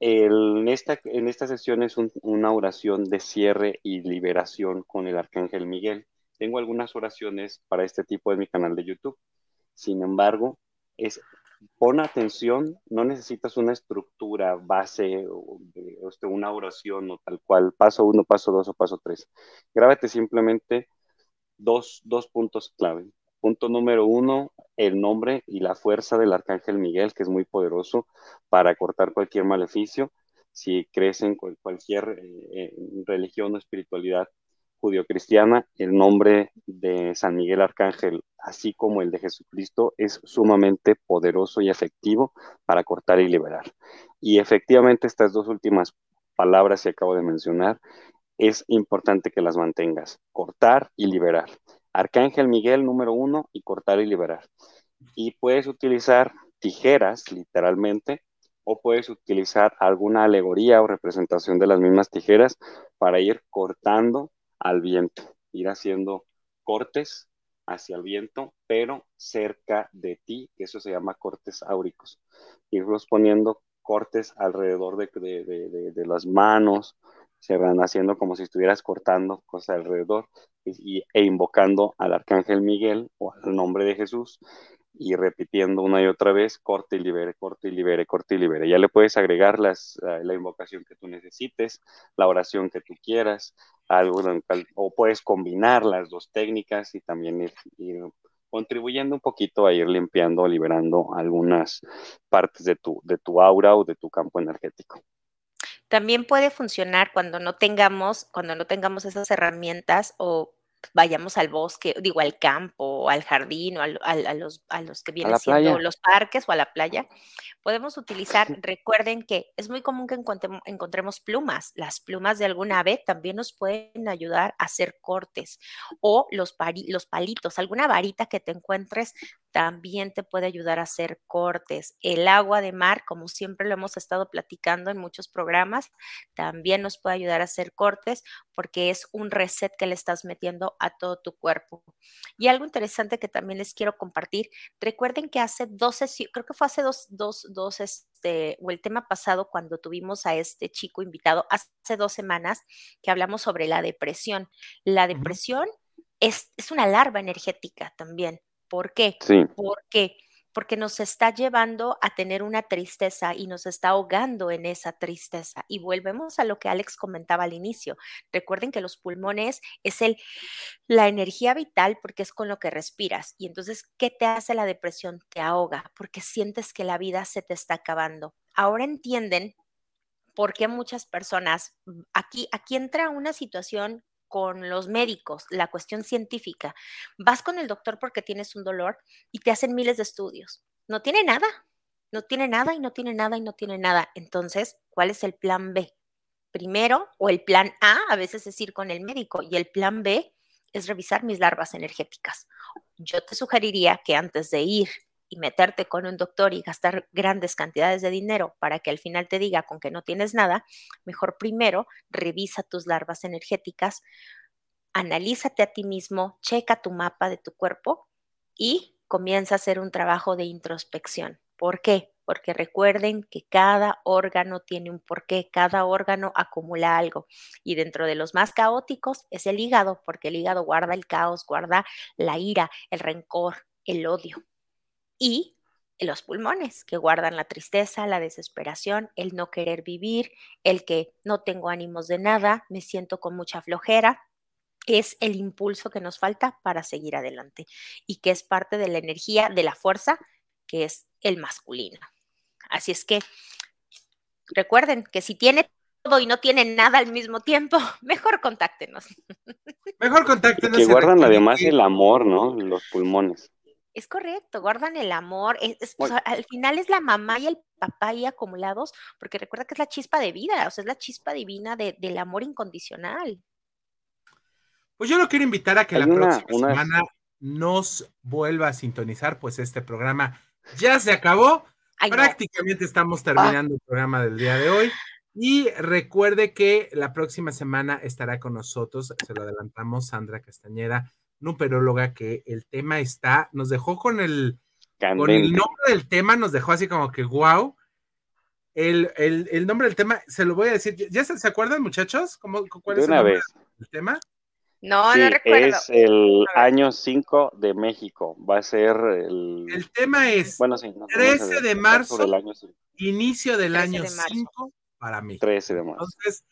en, esta, en esta sesión es una oración de cierre y liberación con el Arcángel Miguel. Tengo algunas oraciones para este tipo de mi canal de YouTube. Sin embargo, es pon atención, no necesitas una estructura base o, este, una oración o tal cual, paso uno, paso dos o paso tres. Grábate simplemente dos, dos puntos clave. Punto número uno, el nombre y la fuerza del Arcángel Miguel, que es muy poderoso para cortar cualquier maleficio. Si crees en cualquier eh, religión o espiritualidad judio-cristiana, el nombre de San Miguel Arcángel, así como el de Jesucristo, es sumamente poderoso y efectivo para cortar y liberar. Y efectivamente estas dos últimas palabras que acabo de mencionar, es importante que las mantengas, cortar y liberar. Arcángel Miguel número uno y cortar y liberar. Y puedes utilizar tijeras, literalmente, o puedes utilizar alguna alegoría o representación de las mismas tijeras para ir cortando al viento, ir haciendo cortes hacia el viento, pero cerca de ti, eso se llama cortes áuricos. Irlos poniendo cortes alrededor de, de las manos, se van haciendo como si estuvieras cortando cosas alrededor y, e invocando al arcángel Miguel o al nombre de Jesús y repitiendo una y otra vez, corte y libere, corte y libere, corte y libere. Ya le puedes agregar las, la invocación que tú necesites, la oración que tú quieras, algo o puedes combinar las dos técnicas y también ir, ir, contribuyendo un poquito a ir limpiando, liberando algunas partes de tu, de tu aura o de tu campo energético. También puede funcionar cuando no tengamos, cuando no tengamos esas herramientas o vayamos al bosque, digo al campo, al jardín o a, los, a los que vienen siendo los parques o a la playa, podemos utilizar, recuerden que es muy común que encontremos, plumas. Las plumas de algún ave también nos pueden ayudar a hacer cortes o los, los palitos, alguna varita que te encuentres también te puede ayudar a hacer cortes. El agua de mar, como siempre lo hemos estado platicando en muchos programas, también nos puede ayudar a hacer cortes porque es un reset que le estás metiendo a todo tu cuerpo. Y algo interesante que también les quiero compartir, recuerden que hace dos sesiones, creo que fue hace dos, dos, dos, este, o el tema pasado cuando tuvimos a este chico invitado, hace dos semanas, que hablamos sobre la depresión. La depresión es, es una larva energética también. ¿Por qué? Porque porque nos está llevando a tener una tristeza y nos está ahogando en esa tristeza. Y volvemos a lo que Alex comentaba al inicio. Recuerden que los pulmones es el, la energía vital porque es con lo que respiras. Y entonces, ¿qué te hace la depresión? Te ahoga porque sientes que la vida se te está acabando. Ahora entienden por qué muchas personas, mm, aquí, aquí entra una situación con los médicos, la cuestión científica. Vas con el doctor porque tienes un dolor y te hacen miles de estudios. No tiene nada, no tiene nada y no tiene nada y no tiene nada. Entonces, ¿cuál es el plan B? Primero, o el plan A, a veces es ir con el médico, y el plan B es revisar mis larvas energéticas. Yo te sugeriría que antes de ir y meterte con un doctor y gastar grandes cantidades de dinero para que al final te diga con que no tienes nada, mejor primero revisa tus larvas energéticas, analízate a ti mismo, checa tu mapa de tu cuerpo y comienza a hacer un trabajo de introspección. ¿Por qué? Porque recuerden que cada órgano tiene un porqué, cada órgano acumula algo. Y dentro de los más caóticos es el hígado, porque el hígado guarda el caos, guarda la ira, el rencor, el odio y los pulmones, que guardan la tristeza, la desesperación, el no querer vivir, el que no tengo ánimos de nada, me siento con mucha flojera, es el impulso que nos falta para seguir adelante y que es parte de la energía, de la fuerza, que es el masculino. Así es que recuerden que si tiene todo y no tiene nada al mismo tiempo, mejor contáctenos. Mejor contáctenos. que guardan además el amor, ¿no? Los pulmones. Es correcto, guardan el amor. al final es la mamá y el papá ahí acumulados, porque recuerda que es la chispa de vida, o sea, es la chispa divina del amor incondicional. Pues yo lo quiero invitar a que la próxima semana nos vuelva a sintonizar, pues este programa ya se acabó. Prácticamente estamos terminando el programa del día de hoy. Y recuerde que la próxima semana estará con nosotros, se lo adelantamos, Sandra Castañeda, nuperóloga que el tema está, nos dejó con el, con el nombre del tema, nos dejó así como que wow. El, nombre del tema, se lo voy a decir, ¿ya se, acuerdan muchachos? ¿Cómo, ¿Cuál es el nombre del tema? No, no recuerdo. Es el año 5 de México. Va a ser el. El tema es bueno, sí, 13 de marzo, inicio del año 5 para México. 13 de marzo. Entonces,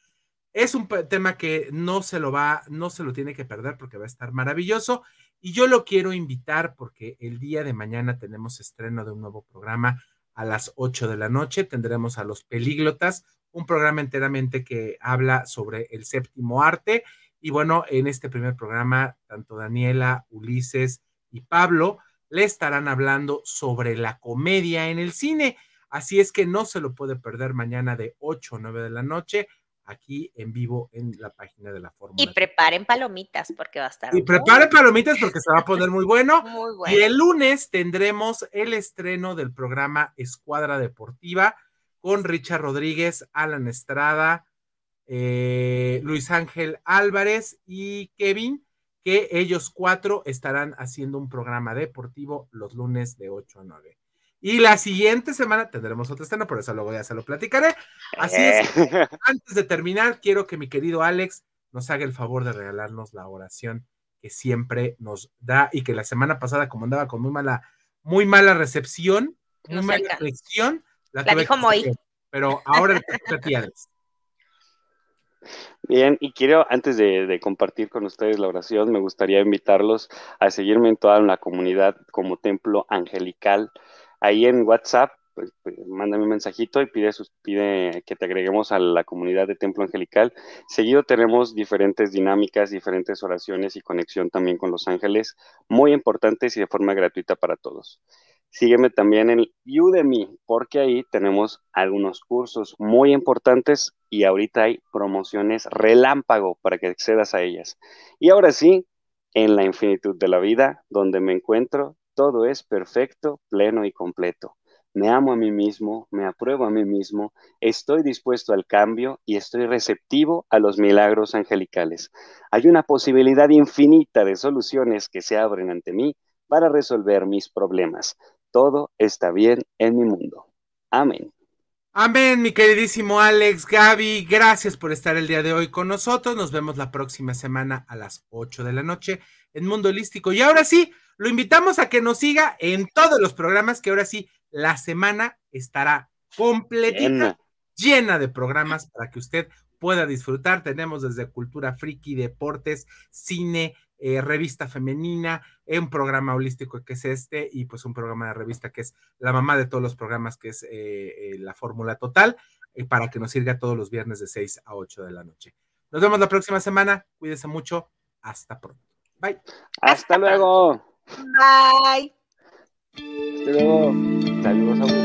es un tema que no se lo va, no se lo tiene que perder porque va a estar maravilloso. Y yo lo quiero invitar porque el día de mañana tenemos estreno de un nuevo programa a las 8 de la noche. Tendremos a los Pelíglotas, un programa enteramente que habla sobre el séptimo arte. Y bueno, en este primer programa, tanto Daniela, Ulises y Pablo le estarán hablando sobre la comedia en el cine. Así es que no se lo puede perder mañana de 8 o 9 de la noche aquí en vivo en la página de la Fórmula. Y preparen palomitas porque va a estar. Y preparen palomitas porque se va a poner muy bueno. muy bueno. Y el lunes tendremos el estreno del programa Escuadra Deportiva con Richard Rodríguez, Alan Estrada, eh, Luis Ángel Álvarez y Kevin, que ellos cuatro estarán haciendo un programa deportivo los lunes de 8 a 9. Y la siguiente semana tendremos otra escena, por eso luego ya se lo platicaré. Así es, eh. antes de terminar, quiero que mi querido Alex nos haga el favor de regalarnos la oración que siempre nos da y que la semana pasada, como andaba con muy mala, muy mala recepción, muy mala reacción, la, la dijo Moy. Pero ahora te ti, Alex. Bien, y quiero, antes de, de, compartir con ustedes la oración, me gustaría invitarlos a seguirme en toda la comunidad como Templo Angelical ahí en WhatsApp, pues, pues, mándame un mensajito y pide, pide que te agreguemos a la comunidad de Templo Angelical. Seguido tenemos diferentes dinámicas, diferentes oraciones y conexión también con los ángeles, muy importantes y de forma gratuita para todos. Sígueme también en Udemy, porque ahí tenemos algunos cursos muy importantes y ahorita hay promociones relámpago para que accedas a ellas. Y ahora sí, en la infinitud de la vida, donde me encuentro, todo es perfecto, pleno y completo. Me amo a mí mismo, me apruebo a mí mismo, estoy dispuesto al cambio y estoy receptivo a los milagros angelicales. Hay una posibilidad infinita de soluciones que se abren ante mí para resolver mis problemas. Todo está bien en mi mundo. Amén. Amén, mi queridísimo Alex, Gaby, gracias por estar el día de hoy con nosotros. Nos vemos la próxima semana a las 8 de la noche en Mundo Holístico. Y ahora sí, lo invitamos a que nos siga en todos los programas, que ahora sí, la semana estará completita, llena, de programas para que usted pueda disfrutar. Tenemos desde cultura friki, deportes, cine, eh, revista femenina, un programa holístico que es este y pues un programa de revista que es la mamá de todos los programas que es eh, eh, la Fórmula Total para que nos sirva todos los viernes de 6 a 8 de la noche. Nos vemos la próxima semana. Cuídense mucho. Hasta pronto. Bye. Hasta, luego. Bye. Hasta luego. Saludos a